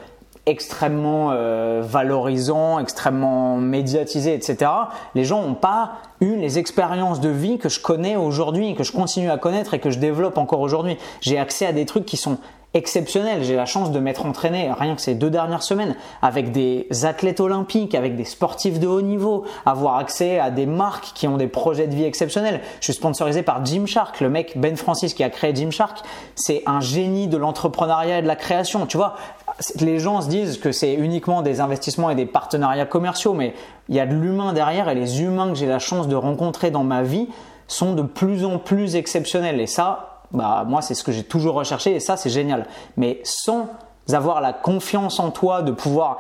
extrêmement euh, valorisant, extrêmement médiatisé, etc. Les gens n'ont pas eu les expériences de vie que je connais aujourd'hui, que je continue à connaître et que je développe encore aujourd'hui. J'ai accès à des trucs qui sont exceptionnel. J'ai la chance de m'être entraîné, rien que ces deux dernières semaines, avec des athlètes olympiques, avec des sportifs de haut niveau, avoir accès à des marques qui ont des projets de vie exceptionnels. Je suis sponsorisé par Gymshark, le mec Ben Francis qui a créé Gymshark. C'est un génie de l'entrepreneuriat et de la création. Tu vois, les gens se disent que c'est uniquement des investissements et des partenariats commerciaux, mais il y a de l'humain derrière et les humains que j'ai la chance de rencontrer dans ma vie sont de plus en plus exceptionnels. Et ça, bah moi c'est ce que j'ai toujours recherché et ça c'est génial. Mais sans avoir la confiance en toi de pouvoir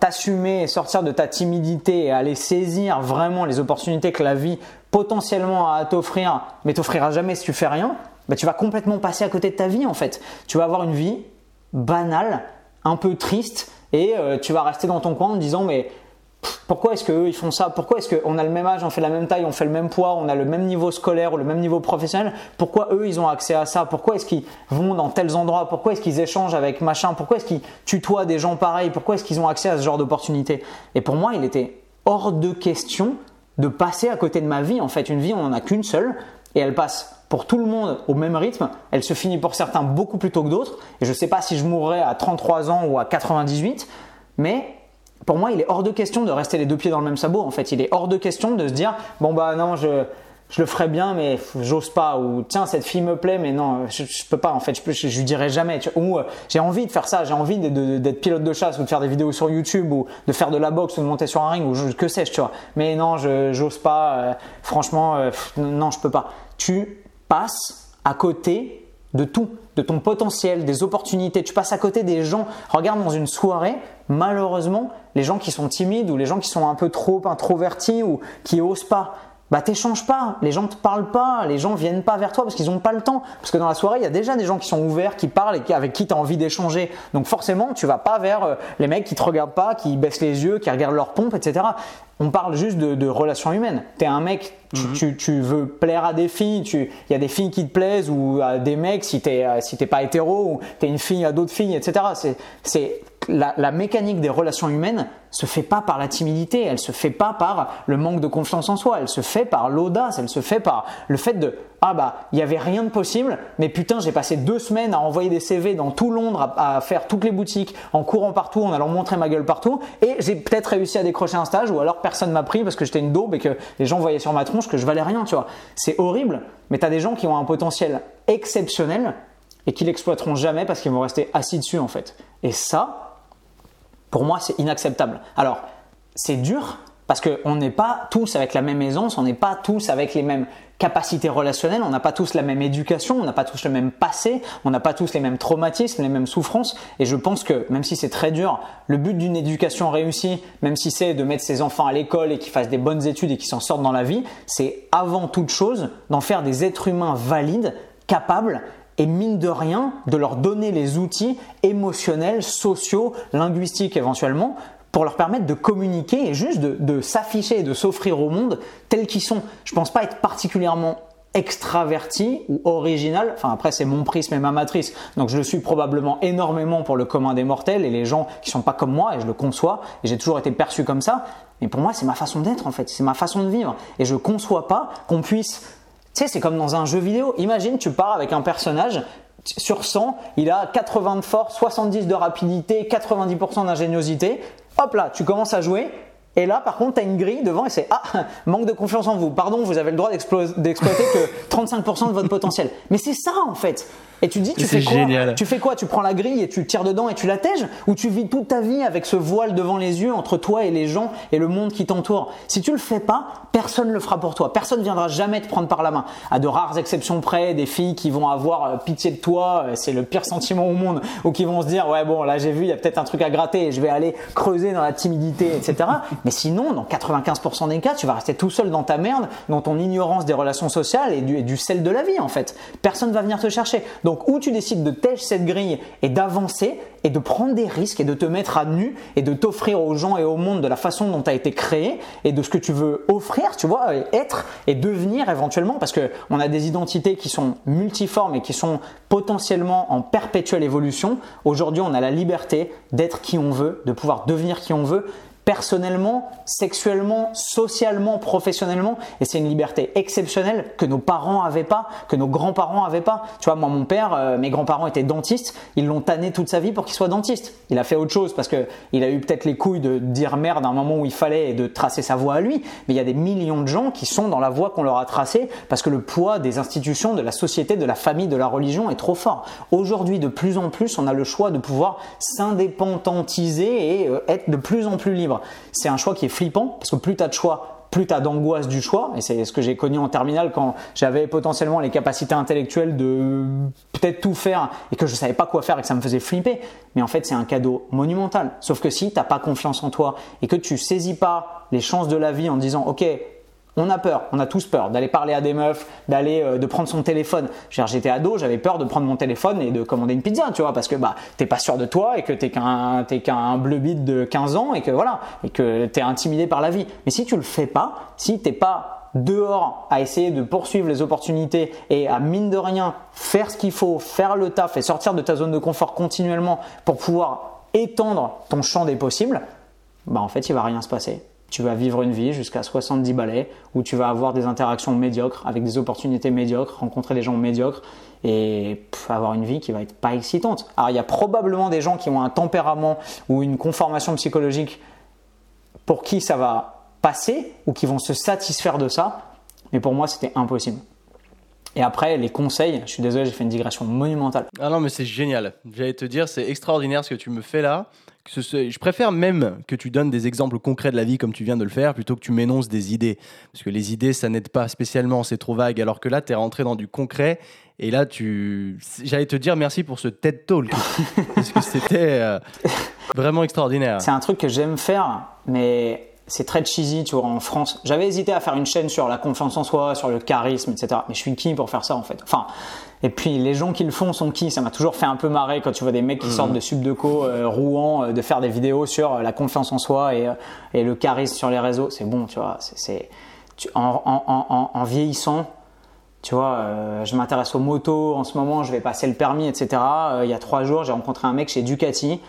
t'assumer sortir de ta timidité et aller saisir vraiment les opportunités que la vie potentiellement a à t'offrir, mais t'offrira jamais si tu fais rien, bah tu vas complètement passer à côté de ta vie en fait. Tu vas avoir une vie banale, un peu triste et euh, tu vas rester dans ton coin en disant mais pourquoi est-ce qu'eux ils font ça? Pourquoi est-ce qu'on a le même âge, on fait la même taille, on fait le même poids, on a le même niveau scolaire ou le même niveau professionnel? Pourquoi eux ils ont accès à ça? Pourquoi est-ce qu'ils vont dans tels endroits? Pourquoi est-ce qu'ils échangent avec machin? Pourquoi est-ce qu'ils tutoient des gens pareils? Pourquoi est-ce qu'ils ont accès à ce genre d'opportunités? Et pour moi, il était hors de question de passer à côté de ma vie. En fait, une vie, on n'en a qu'une seule et elle passe pour tout le monde au même rythme. Elle se finit pour certains beaucoup plus tôt que d'autres. Et je ne sais pas si je mourrai à 33 ans ou à 98, mais pour moi, il est hors de question de rester les deux pieds dans le même sabot. En fait, il est hors de question de se dire bon bah non, je je le ferais bien, mais j'ose pas. Ou tiens, cette fille me plaît, mais non, je, je peux pas. En fait, je, je, lui dirais jamais. ou euh, j'ai envie de faire ça, j'ai envie d'être pilote de chasse ou de faire des vidéos sur YouTube ou de faire de la boxe ou de monter sur un ring ou que sais-je. Mais non, je j'ose pas. Euh, franchement, euh, non, je peux pas. Tu passes à côté de tout, de ton potentiel, des opportunités. Tu passes à côté des gens. Regarde dans une soirée, malheureusement, les gens qui sont timides ou les gens qui sont un peu trop introvertis ou qui osent pas, bah t'échanges pas, les gens te parlent pas, les gens viennent pas vers toi parce qu'ils n'ont pas le temps. Parce que dans la soirée, il y a déjà des gens qui sont ouverts, qui parlent et avec qui tu as envie d'échanger. Donc forcément, tu vas pas vers euh, les mecs qui te regardent pas, qui baissent les yeux, qui regardent leur pompe, etc. On parle juste de, relations humaines. Tu es un mec, mhm. tu, veux plaire à des filles, il y a des filles qui te plaisent ou à des mecs si tu euh, si pas hétéro ou tu es une fille à d'autres filles, etc. C'est la, mécanique des relations humaines se fait pas par la timidité, elle se fait pas par le manque de confiance en soi, elle se fait par l'audace, elle se fait par le fait de ah bah il y avait rien de possible, mais putain j'ai passé deux semaines à envoyer des CV dans tout Londres, à, faire toutes les boutiques, en courant partout, en allant montrer ma gueule partout, et j'ai peut-être réussi à décrocher un stage ou alors personne m'a pris parce que j'étais une daube et que les gens voyaient sur ma tronche que je valais rien, tu vois. C'est horrible, mais tu as des gens qui ont un potentiel exceptionnel et qui l'exploiteront jamais parce qu'ils vont rester assis dessus en fait. Et ça, pour moi, c'est inacceptable. Alors, c'est dur parce qu'on n'est pas tous avec la même aisance, on n'est pas tous avec les mêmes capacités relationnelles, on n'a pas tous la même éducation, on n'a pas tous le même passé, on n'a pas tous les mêmes traumatismes, les mêmes souffrances. Et je pense que même si c'est très dur, le but d'une éducation réussie, même si c'est de mettre ses enfants à l'école et qu'ils fassent des bonnes études et qu'ils s'en sortent dans la vie, c'est avant toute chose d'en faire des êtres humains valides, capables et mine de rien, de leur donner les outils émotionnels, sociaux, linguistiques éventuellement, pour leur permettre de communiquer et juste de, s'afficher et de s'offrir au monde tels qu'ils sont. Je pense pas être particulièrement extraverti ou original, enfin après c'est mon prisme et ma matrice, donc je le suis probablement énormément pour le commun des mortels et les gens qui sont pas comme moi et je le conçois et j'ai toujours été perçu comme ça, mais pour moi c'est ma façon d'être en fait, c'est ma façon de vivre. Et je conçois pas qu'on puisse tu sais, c'est comme dans un jeu vidéo. Imagine, tu pars avec un personnage, sur 100, il a 80 de force, 70 de rapidité, 90% d'ingéniosité. Hop là, tu commences à jouer. Et là, par contre, tu as une grille devant et c'est Ah, manque de confiance en vous. Pardon, vous avez le droit d'exploiter que 35% de votre potentiel. Mais c'est ça en fait. Et tu dis, tu fais quoi Tu fais quoi? Tu prends la grille et tu tires dedans et tu la tèges Ou tu vis toute ta vie avec ce voile devant les yeux entre toi et les gens et le monde qui t'entoure? Si tu le fais pas, personne le fera pour toi. Personne viendra jamais te prendre par la main. À de rares exceptions près, des filles qui vont avoir euh, pitié de toi, euh, c'est le pire sentiment au monde, ou qui vont se dire, ouais bon, là j'ai vu, il y a peut-être un truc à gratter et je vais aller creuser dans la timidité, etc. Mais sinon, dans 95% des cas, tu vas rester tout seul dans ta merde, dans ton ignorance des relations sociales et du, sel de la vie en fait. Personne va venir te chercher. Donc, où tu décides de tèche cette grille et d'avancer et de prendre des risques et de te mettre à nu et de t'offrir aux gens et au monde de la façon dont tu as été créé et de ce que tu veux offrir, tu vois, être et devenir éventuellement parce que on a des identités qui sont multiformes et qui sont potentiellement en perpétuelle évolution. Aujourd'hui, on a la liberté d'être qui on veut, de pouvoir devenir qui on veut personnellement, sexuellement, socialement, professionnellement. Et c'est une liberté exceptionnelle que nos parents avaient pas, que nos grands-parents avaient pas. Tu vois, moi, mon père, euh, mes grands-parents étaient dentistes. Ils l'ont tanné toute sa vie pour qu'il soit dentiste. Il a fait autre chose parce que il a eu peut-être les couilles de dire merde à un moment où il fallait et de tracer sa voie à lui. Mais il y a des millions de gens qui sont dans la voie qu'on leur a tracée parce que le poids des institutions, de la société, de la famille, de la religion est trop fort. Aujourd'hui, de plus en plus, on a le choix de pouvoir s'indépendantiser et euh, être de plus en plus libre. C'est un choix qui est flippant parce que plus tu as de choix, plus tu as d'angoisse du choix, et c'est ce que j'ai connu en terminale quand j'avais potentiellement les capacités intellectuelles de peut-être tout faire et que je savais pas quoi faire et que ça me faisait flipper. Mais en fait, c'est un cadeau monumental. Sauf que si tu n'as pas confiance en toi et que tu saisis pas les chances de la vie en disant, ok, on a peur, on a tous peur d'aller parler à des meufs, d'aller euh, de prendre son téléphone. J'étais ado, j'avais peur de prendre mon téléphone et de commander une pizza, tu vois, parce que bah t'es pas sûr de toi et que t'es qu'un t'es qu'un bleu bide de 15 ans et que voilà et que t'es intimidé par la vie. Mais si tu le fais pas, si t'es pas dehors à essayer de poursuivre les opportunités et à mine de rien faire ce qu'il faut, faire le taf et sortir de ta zone de confort continuellement pour pouvoir étendre ton champ des possibles, bah en fait il va rien se passer tu vas vivre une vie jusqu'à 70 balais où tu vas avoir des interactions médiocres avec des opportunités médiocres, rencontrer des gens médiocres et avoir une vie qui va être pas excitante. Alors il y a probablement des gens qui ont un tempérament ou une conformation psychologique pour qui ça va passer ou qui vont se satisfaire de ça, mais pour moi c'était impossible. Et après, les conseils, je suis désolé, j'ai fait une digression monumentale. Ah non, mais c'est génial. J'allais te dire, c'est extraordinaire ce que tu me fais là. Ce- je préfère même que tu donnes des exemples concrets de la vie comme tu viens de le faire, plutôt que tu m'énonces des idées. Parce que les idées, ça n'aide pas spécialement, c'est trop vague. Alors que là, tu es rentré dans du concret. Et là, tu. J'allais te dire merci pour ce TED Talk. parce que c'était euh, vraiment extraordinaire. C'est un truc que j'aime faire, mais c'est très cheesy, tu vois, en France. J'avais hésité à faire une chaîne sur la confiance en soi, sur le charisme, etc. Mais je suis qui pour faire ça, en fait? Enfin, et puis les gens qui le font sont qui? Ça m'a toujours fait un peu marrer quand tu vois des mecs qui sortent de Subdeco, euh, Rouen, euh, de faire des vidéos sur euh, la confiance en soi et, euh, et le charisme sur les réseaux. C'est bon, tu vois. C'est, en, en- en- vieillissant, tu vois, je m'intéresse aux motos en ce moment, je vais passer le permis, etc. Il y a trois jours, j'ai rencontré un mec chez Ducati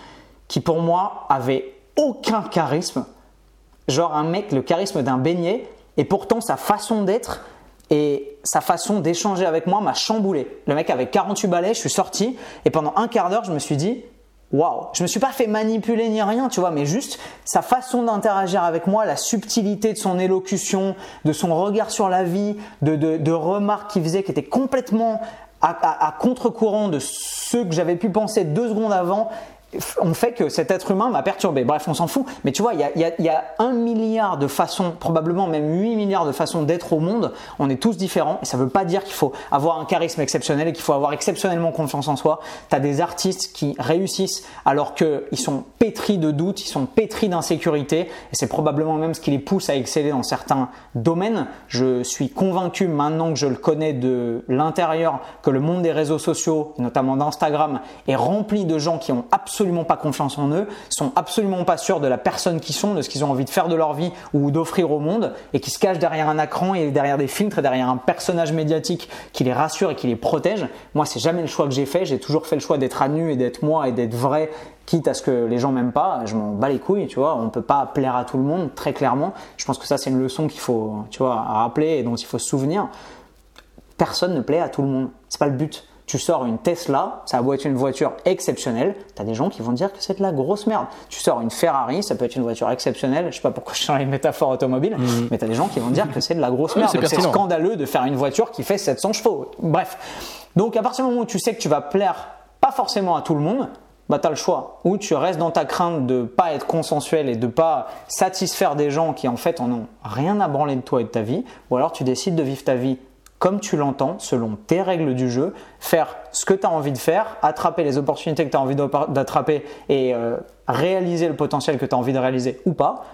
qui, pour moi, avait aucun charisme. Genre un mec, le charisme d'un beignet, et pourtant sa façon d'être et sa façon d'échanger avec moi m'a chamboulé. Le mec avait 48 balais, je suis sorti, et pendant un quart d'heure, je me suis dit, waouh, je me suis pas fait manipuler ni rien, tu vois, mais juste sa façon d'interagir avec moi, la subtilité de son élocution, de son regard sur la vie, de, de, remarques qu'il faisait qui étaient complètement à, à- à contre-courant de ce que j'avais pu penser deux secondes avant, on fait que cet être humain m'a perturbé. Bref, on s'en fout. Mais tu vois, il y a, y y a un milliard de façons, probablement même 8 milliards de façons d'être au monde. On est tous différents. Et ça ne veut pas dire qu'il faut avoir un charisme exceptionnel et qu'il faut avoir exceptionnellement confiance en soi. Tu as des artistes qui réussissent alors qu'ils sont pétris de doutes, ils sont pétris d'insécurité. Et c'est probablement même ce qui les pousse à exceller dans certains domaines. Je suis convaincu maintenant que je le connais de l'intérieur que le monde des réseaux sociaux, notamment d'Instagram, est rempli de gens qui ont absolument pas confiance en eux, sont absolument pas sûrs de la personne qu'ils sont, de ce qu'ils ont envie de faire de leur vie ou d'offrir au monde, et qui se cachent derrière un écran et derrière des filtres et derrière un personnage médiatique qui les rassure et qui les protège. Moi, c'est jamais le choix que j'ai fait. J'ai toujours fait le choix d'être à nu et d'être moi et d'être vrai, quitte à ce que les gens m'aiment pas. Je m'en bats les couilles, tu vois. On peut pas plaire à tout le monde, très clairement. Je pense que ça, c'est une leçon qu'il faut, tu vois, rappeler et dont il faut se souvenir personne ne plaît à tout le monde. C'est pas le but. Tu sors une Tesla, ça va être une voiture exceptionnelle. Tu as des gens qui vont dire que c'est de la grosse merde. Tu sors une Ferrari, ça peut être une voiture exceptionnelle. Je sais pas pourquoi je suis dans les métaphores automobiles, mais tu as des gens qui vont dire que c'est de la grosse merde. c'est scandaleux de faire une voiture qui fait 700 chevaux. Bref. Donc à partir du moment où tu sais que tu vas plaire pas forcément à tout le monde, bah tu as le choix. Ou tu restes dans ta crainte de pas être consensuel et de pas satisfaire des gens qui en fait en ont rien à branler de toi et de ta vie, ou alors tu décides de vivre ta vie comme tu l'entends, selon tes règles du jeu, faire ce que tu as envie de faire, attraper les opportunités que tu as envie d'attraper et euh, réaliser le potentiel que tu as envie de réaliser ou pas.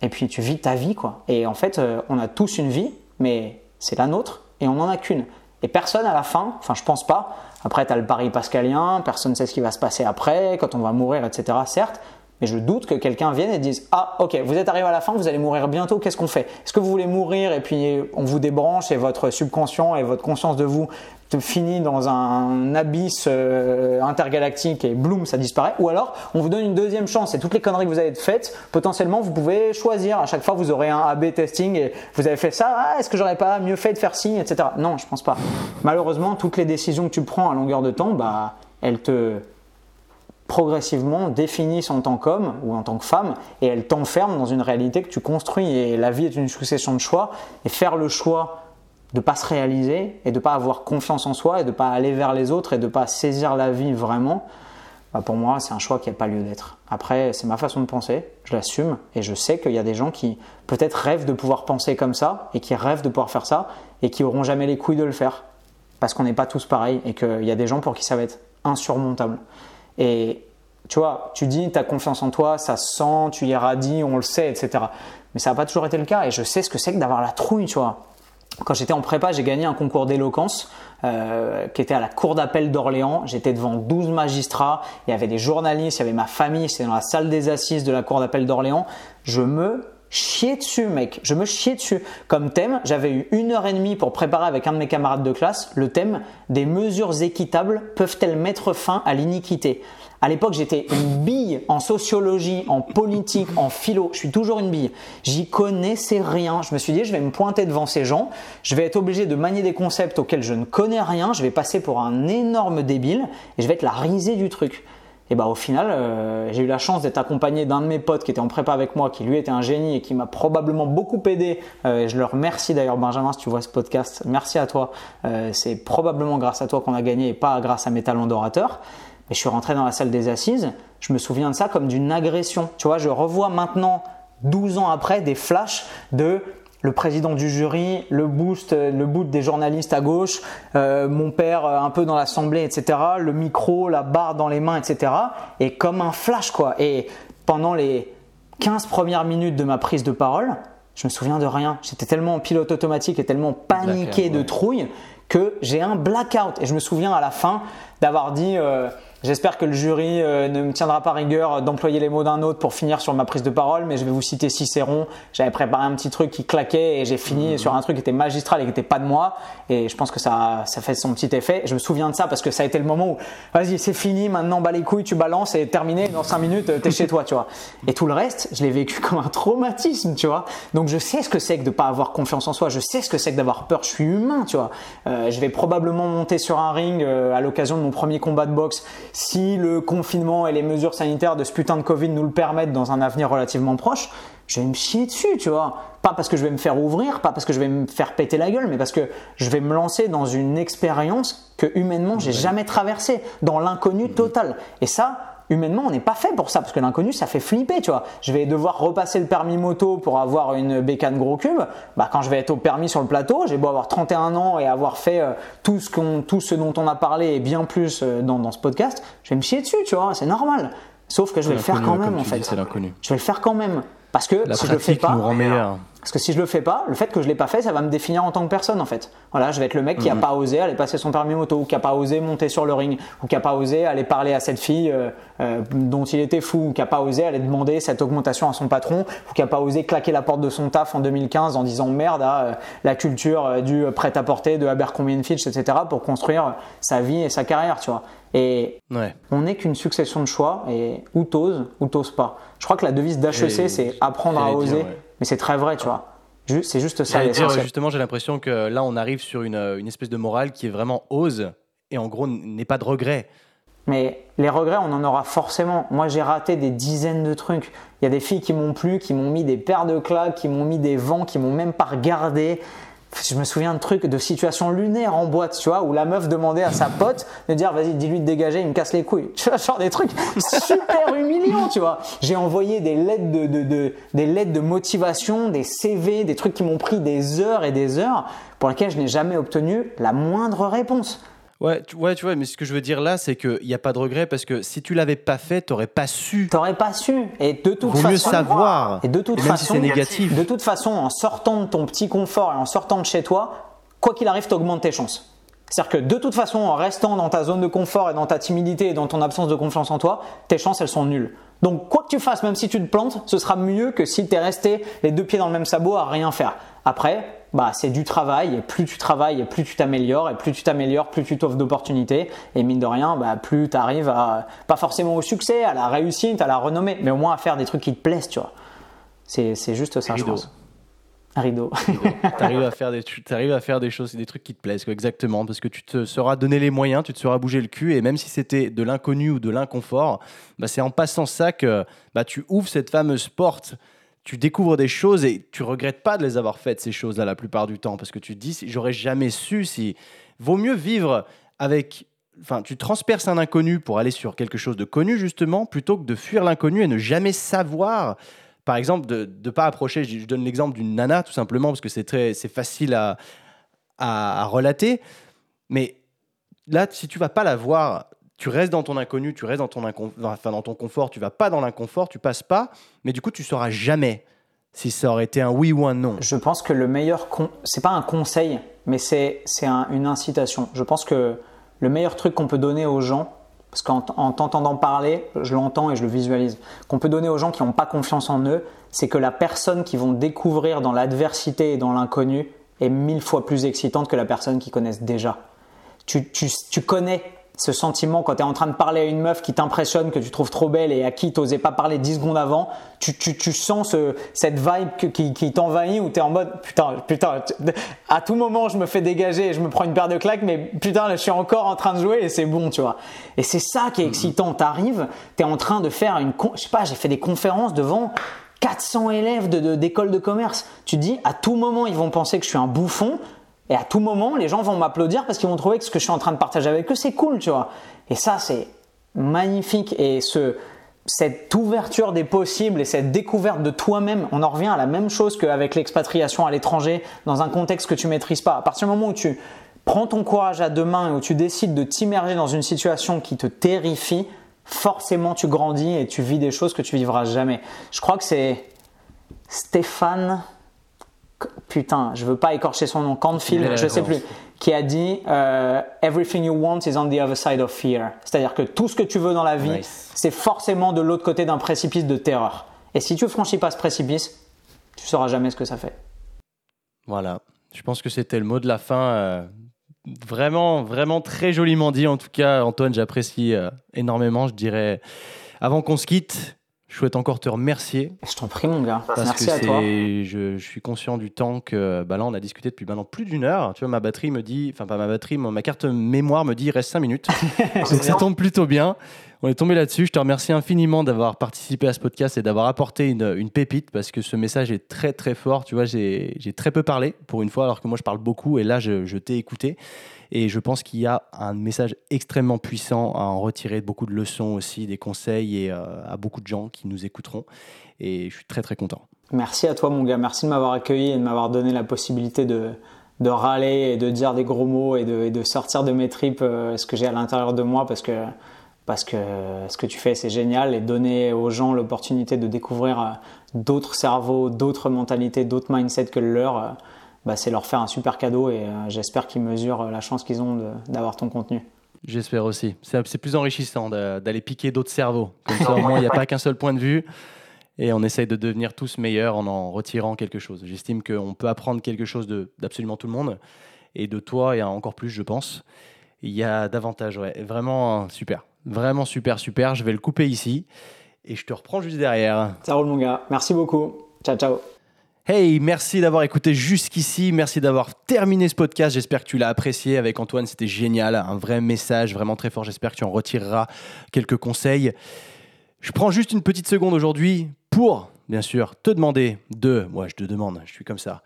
Et puis tu vis ta vie, quoi. Et en fait, euh, on a tous une vie, mais c'est la nôtre et on n'en a qu'une. Et personne à la fin, enfin je pense pas, après tu as le pari pascalien, personne ne sait ce qui va se passer après, quand on va mourir, etc. Certes, mais je doute que quelqu'un vienne et dise Ah, ok, vous êtes arrivé à la fin, vous allez mourir bientôt, qu'est-ce qu'on fait? Est-ce que vous voulez mourir et puis on vous débranche et votre subconscient et votre conscience de vous finit dans un abysse euh, intergalactique et bloom, ça disparaît Ou alors on vous donne une deuxième chance et toutes les conneries que vous avez faites, potentiellement vous pouvez choisir. À chaque fois, vous aurez un AB testing et vous avez fait ça, ah, est-ce que j'aurais pas mieux fait de faire ci, etc. Non, je pense pas. Malheureusement, toutes les décisions que tu prends à longueur de temps, bah, elles te progressivement définissent en tant qu'homme ou en tant que femme et elles t'enferment dans une réalité que tu construis et la vie est une succession de choix et faire le choix de pas se réaliser et de pas avoir confiance en soi et de pas aller vers les autres et de pas saisir la vie vraiment bah, pour moi c'est un choix qui n'a pas lieu d'être. Après c'est ma façon de penser je l'assume et je sais qu'il y a des gens qui peut-être rêvent de pouvoir penser comme ça et qui rêvent de pouvoir faire ça et qui auront jamais les couilles de le faire parce qu'on n'est pas tous pareils et qu'il y a des gens pour qui ça va être insurmontable et tu vois, tu dis, tu as confiance en toi, ça se sent, tu irradies, on le sait, etc. Mais ça n'a pas toujours été le cas et je sais ce que c'est que d'avoir la trouille, tu vois. Quand j'étais en prépa, j'ai gagné un concours d'éloquence euh, qui était à la cour d'appel d'Orléans. J'étais devant 12 magistrats, il y avait des journalistes, il y avait ma famille, c'était dans la salle des assises de la cour d'appel d'Orléans. Je me chiais dessus, mec. Je me chiais dessus. Comme thème, j'avais eu une heure et demie pour préparer avec un de mes camarades de classe le thème des mesures équitables peuvent-elles mettre fin à l'iniquité? À l'époque, j'étais une bille en sociologie, en politique, en philo. Je suis toujours une bille. J'y connaissais rien. Je me suis dit, je vais me pointer devant ces gens. Je vais être obligé de manier des concepts auxquels je ne connais rien. Je vais passer pour un énorme débile et je vais être la risée du truc. Et bah au final, euh, j'ai eu la chance d'être accompagné d'un de mes potes qui était en prépa avec moi, qui lui était un génie et qui m'a probablement beaucoup aidé. Euh, je le remercie d'ailleurs Benjamin si tu vois ce podcast. Merci à toi. Euh, c'est probablement grâce à toi qu'on a gagné et pas grâce à mes talents d'orateur. Mais je suis rentré dans la salle des assises. Je me souviens de ça comme d'une agression. Tu vois, je revois maintenant 12 ans après des flashs de le président du jury, le boost, le boot des journalistes à gauche, euh, mon père euh, un peu dans l'assemblée, etc. Le micro, la barre dans les mains, etc. Et comme un flash, quoi. Et pendant les 15 premières minutes de ma prise de parole, je me souviens de rien. J'étais tellement en pilote automatique et tellement paniqué de trouille que j'ai un blackout. Et je me souviens à la fin d'avoir dit. Euh, J'espère que le jury euh, ne me tiendra pas rigueur d'employer les mots d'un autre pour finir sur ma prise de parole, mais je vais vous citer Cicéron. J'avais préparé un petit truc qui claquait et j'ai fini mhm. sur un truc qui était magistral et qui n'était pas de moi. Et je pense que ça, ça fait son petit effet. Je me souviens de ça parce que ça a été le moment où, vas-y, c'est fini, maintenant, bas les couilles, tu balances et terminé, dans 5 minutes, t'es chez toi, tu vois. Et tout le reste, je l'ai vécu comme un traumatisme, tu vois. Donc je sais ce que c'est que de pas avoir confiance en soi, je sais ce que c'est que d'avoir peur, je suis humain, tu vois. Euh, je vais probablement monter sur un ring euh, à l'occasion de mon premier combat de boxe si le confinement et les mesures sanitaires de ce putain de Covid nous le permettent dans un avenir relativement proche, je vais me chier dessus, tu vois. Pas parce que je vais me faire ouvrir, pas parce que je vais me faire péter la gueule, mais parce que je vais me lancer dans une expérience que humainement j'ai jamais traversée, dans l'inconnu total. Et ça, humainement, on n'est pas fait pour ça, parce que l'inconnu, ça fait flipper, tu vois. Je vais devoir repasser le permis moto pour avoir une bécane gros cube. Bah, quand je vais être au permis sur le plateau, j'ai beau avoir 31 ans et avoir fait euh, tout, ce tout ce dont on a parlé et bien plus euh, dans, ce podcast, je vais me chier dessus, tu vois, c'est normal. Sauf que je vais le faire quand même, en fait. Je vais le faire quand même. Parce que si je le fais pas, parce que si je le fais pas, le fait que je l'ai pas fait, ça va me définir en tant que personne en fait. Voilà, je vais être le mec qui a mhm. pas osé aller passer son permis moto, ou qui a pas osé monter sur le ring, ou qui a pas osé aller parler à cette fille euh, euh, dont il était fou, ou qui a pas osé aller demander cette augmentation à son patron, ou qui a pas osé claquer la porte de son taf en 2015 en disant merde à euh, la culture du prêt-à-porter de Abercrombie Fitch, etc. pour construire sa vie et sa carrière, tu vois. Et on n'est qu'une succession de choix et ou t'oses ou t'oses pas. Je crois que la devise d'HEC c'est apprendre à oser mais c'est très vrai, tu vois. C'est juste ça. Dire, justement, j'ai l'impression que là, on arrive sur une, une, espèce de morale qui est vraiment ose et en gros n'est pas de regret. Mais les regrets, on en aura forcément. Moi, j'ai raté des dizaines de trucs. Il y a des filles qui m'ont plu, qui m'ont mis des paires de claques, qui m'ont mis des vents, qui m'ont même pas regardé je me souviens de trucs, de situations lunaires en boîte, tu vois, où la meuf demandait à sa pote de dire vas-y, dis-lui de dégager, il me casse les couilles. Tu vois, genre des trucs super humiliants, tu vois. J'ai envoyé des lettres de, de, de, des lettres de motivation, des CV, des trucs qui m'ont pris des heures et des heures pour lesquels je n'ai jamais obtenu la moindre réponse. Ouais, tu, ouais, tu vois, mais ce que je veux dire là, c'est qu'il n'y a pas de regret parce que si tu l'avais pas fait, tu n'aurais pas su. Tu n'aurais pas su. Et de toute Vaut façon. mieux savoir. Et de toute façon. c'est négatif. De toute façon, en sortant de ton petit confort et en sortant de chez toi, quoi qu'il arrive, tu augmentes tes chances. C'est-à-dire que de toute façon, en restant dans ta zone de confort et dans ta timidité et dans ton absence de confiance en toi, tes chances, elles sont nulles. Donc, quoi que tu fasses, même si tu te plantes, ce sera mieux que si tu es resté les deux pieds dans le même sabot à rien faire. Après, bah, c'est du travail, et plus tu travailles, et plus tu t'améliores, et plus tu t'améliores, plus tu t'offres d'opportunités, et mine de rien, bah, plus tu arrives à, pas forcément au succès, à la réussite, à la renommée, mais au moins à faire des trucs qui te plaisent, tu vois. C'est, juste ça, je pense. Un rideau. tu arrives à faire des, arrives à faire des choses, des trucs qui te plaisent, quoi, exactement, parce que tu te seras donné les moyens, tu te seras bougé le cul, et même si c'était de l'inconnu ou de l'inconfort, bah, c'est en passant ça que bah, tu ouvres cette fameuse porte tu découvres des choses et tu regrettes pas de les avoir faites, ces choses-là, la plupart du temps, parce que tu te dis, j'aurais jamais su si. Vaut mieux vivre avec. Enfin, tu transperces un inconnu pour aller sur quelque chose de connu, justement, plutôt que de fuir l'inconnu et ne jamais savoir. Par exemple, de ne pas approcher. Je, donne l'exemple d'une nana, tout simplement, parce que c'est très c'est facile à, à, à relater. Mais là, si tu vas pas la voir tu restes dans ton inconnu, tu restes dans ton, confort, tu vas pas dans l'inconfort, tu passes pas, mais du coup, tu sauras jamais si ça aurait été un oui ou un non. Je pense que le meilleur, con... c'est pas un conseil, mais c'est une incitation. Je pense que le meilleur truc qu'on peut donner aux gens, parce qu'en t'entendant parler, je l'entends et je le visualise, qu'on peut donner aux gens qui n'ont pas confiance en eux, c'est que la personne qu'ils vont découvrir dans l'adversité et dans l'inconnu est mille fois plus excitante que la personne qu'ils connaissent déjà. Tu, tu, tu connais ce sentiment quand tu es en train de parler à une meuf qui t'impressionne, que tu trouves trop belle et à qui tu n'osais pas parler 10 secondes avant, tu, tu, tu sens ce, cette vibe qui, qui t'envahit où tu es en mode putain, putain, à tout moment je me fais dégager et je me prends une paire de claques, mais putain, là, je suis encore en train de jouer et c'est bon, tu vois. Et c'est ça qui est excitant. Tu arrives, tu es en train de faire une. Je sais pas, j'ai fait des conférences devant 400 élèves d'école de, de commerce. Tu te dis, à tout moment, ils vont penser que je suis un bouffon. Et à tout moment, les gens vont m'applaudir parce qu'ils vont trouver que ce que je suis en train de partager avec eux, c'est cool, tu vois. Et ça, c'est magnifique. Et ce, cette ouverture des possibles et cette découverte de toi-même, on en revient à la même chose qu'avec l'expatriation à l'étranger, dans un contexte que tu maîtrises pas. À partir du moment où tu prends ton courage à deux mains et où tu décides de t'immerger dans une situation qui te terrifie, forcément tu grandis et tu vis des choses que tu vivras jamais. Je crois que c'est Stéphane, putain, je veux pas écorcher son nom, Canfield, je sais plus, qui a dit euh, Everything you want is on the other side of fear. C'est-à-dire que tout ce que tu veux dans la vie, c'est forcément de l'autre côté d'un précipice de terreur. Et si tu franchis pas ce précipice, tu sauras jamais ce que ça fait. Voilà. Je pense que c'était le mot de la fin. Euh, vraiment, vraiment très joliment dit. En tout cas, Antoine, j'apprécie euh, énormément. Je dirais, avant qu'on se quitte, je souhaite encore te remercier. Je t'en prie, mon gars. Parce Merci que à toi. Je, je, suis conscient du temps que bah là, on a discuté depuis maintenant plus d'une heure. Tu vois, ma batterie me dit, enfin, pas ma batterie, ma carte mémoire me dit, il reste 5 minutes. Donc, ça tombe plutôt bien. On est tombé là-dessus. Je te remercie infiniment d'avoir participé à ce podcast et d'avoir apporté une, une, pépite parce que ce message est très, très fort. Tu vois, j'ai très peu parlé pour une fois, alors que moi, je parle beaucoup et là, je, je t'ai écouté. Et je pense qu'il y a un message extrêmement puissant à en retirer beaucoup de leçons aussi, des conseils et euh, à beaucoup de gens qui nous écouteront. Et je suis très très content. Merci à toi mon gars, merci de m'avoir accueilli et de m'avoir donné la possibilité de, de râler et de dire des gros mots et de, de sortir de mes tripes euh, ce que j'ai à l'intérieur de moi parce que, parce que ce que tu fais c'est génial et donner aux gens l'opportunité de découvrir euh, d'autres cerveaux, d'autres mentalités, d'autres mindsets que le leur bah, c'est leur faire un super cadeau et euh, j'espère qu'ils mesurent la chance qu'ils ont d'avoir ton contenu. J'espère aussi. C'est plus enrichissant d'aller piquer d'autres cerveaux. Comme ça, au moins, il n'y a pas qu'un seul point de vue et on essaye de devenir tous meilleurs en en retirant quelque chose. J'estime qu'on peut apprendre quelque chose d'absolument tout le monde et de toi, il y a encore plus, je pense. Il y a davantage, ouais. Vraiment super. Vraiment super, super. Je vais le couper ici et je te reprends juste derrière. Ça roule, mon gars. Merci beaucoup. Ciao, ciao. Hey, merci d'avoir écouté jusqu'ici, merci d'avoir terminé ce podcast, j'espère que tu l'as apprécié. Avec Antoine, c'était génial, un vrai message vraiment très fort, j'espère que tu en retireras quelques conseils. Je prends juste une petite seconde aujourd'hui pour, bien sûr, te demander de, moi je te demande, je suis comme ça,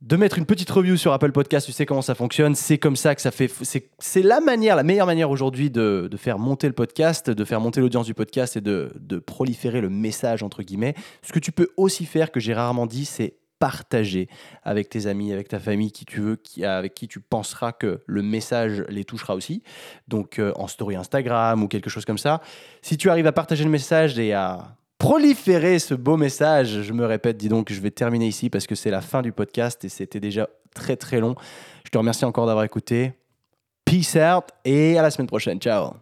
de mettre une petite review sur Apple Podcast, tu sais comment ça fonctionne, c'est comme ça que ça fait, c'est la manière, la meilleure manière aujourd'hui de, faire monter le podcast, de faire monter l'audience du podcast et de, proliférer le message, entre guillemets. Ce que tu peux aussi faire, que j'ai rarement dit, c'est partager avec tes amis, avec ta famille, qui tu veux, avec qui tu penseras que le message les touchera aussi. Donc euh, en story Instagram ou quelque chose comme ça. Si tu arrives à partager le message et à proliférer ce beau message. Je me répète, dis donc, je vais terminer ici parce que c'est la fin du podcast et c'était déjà très très long. Je te remercie encore d'avoir écouté. Peace out et à la semaine prochaine. Ciao.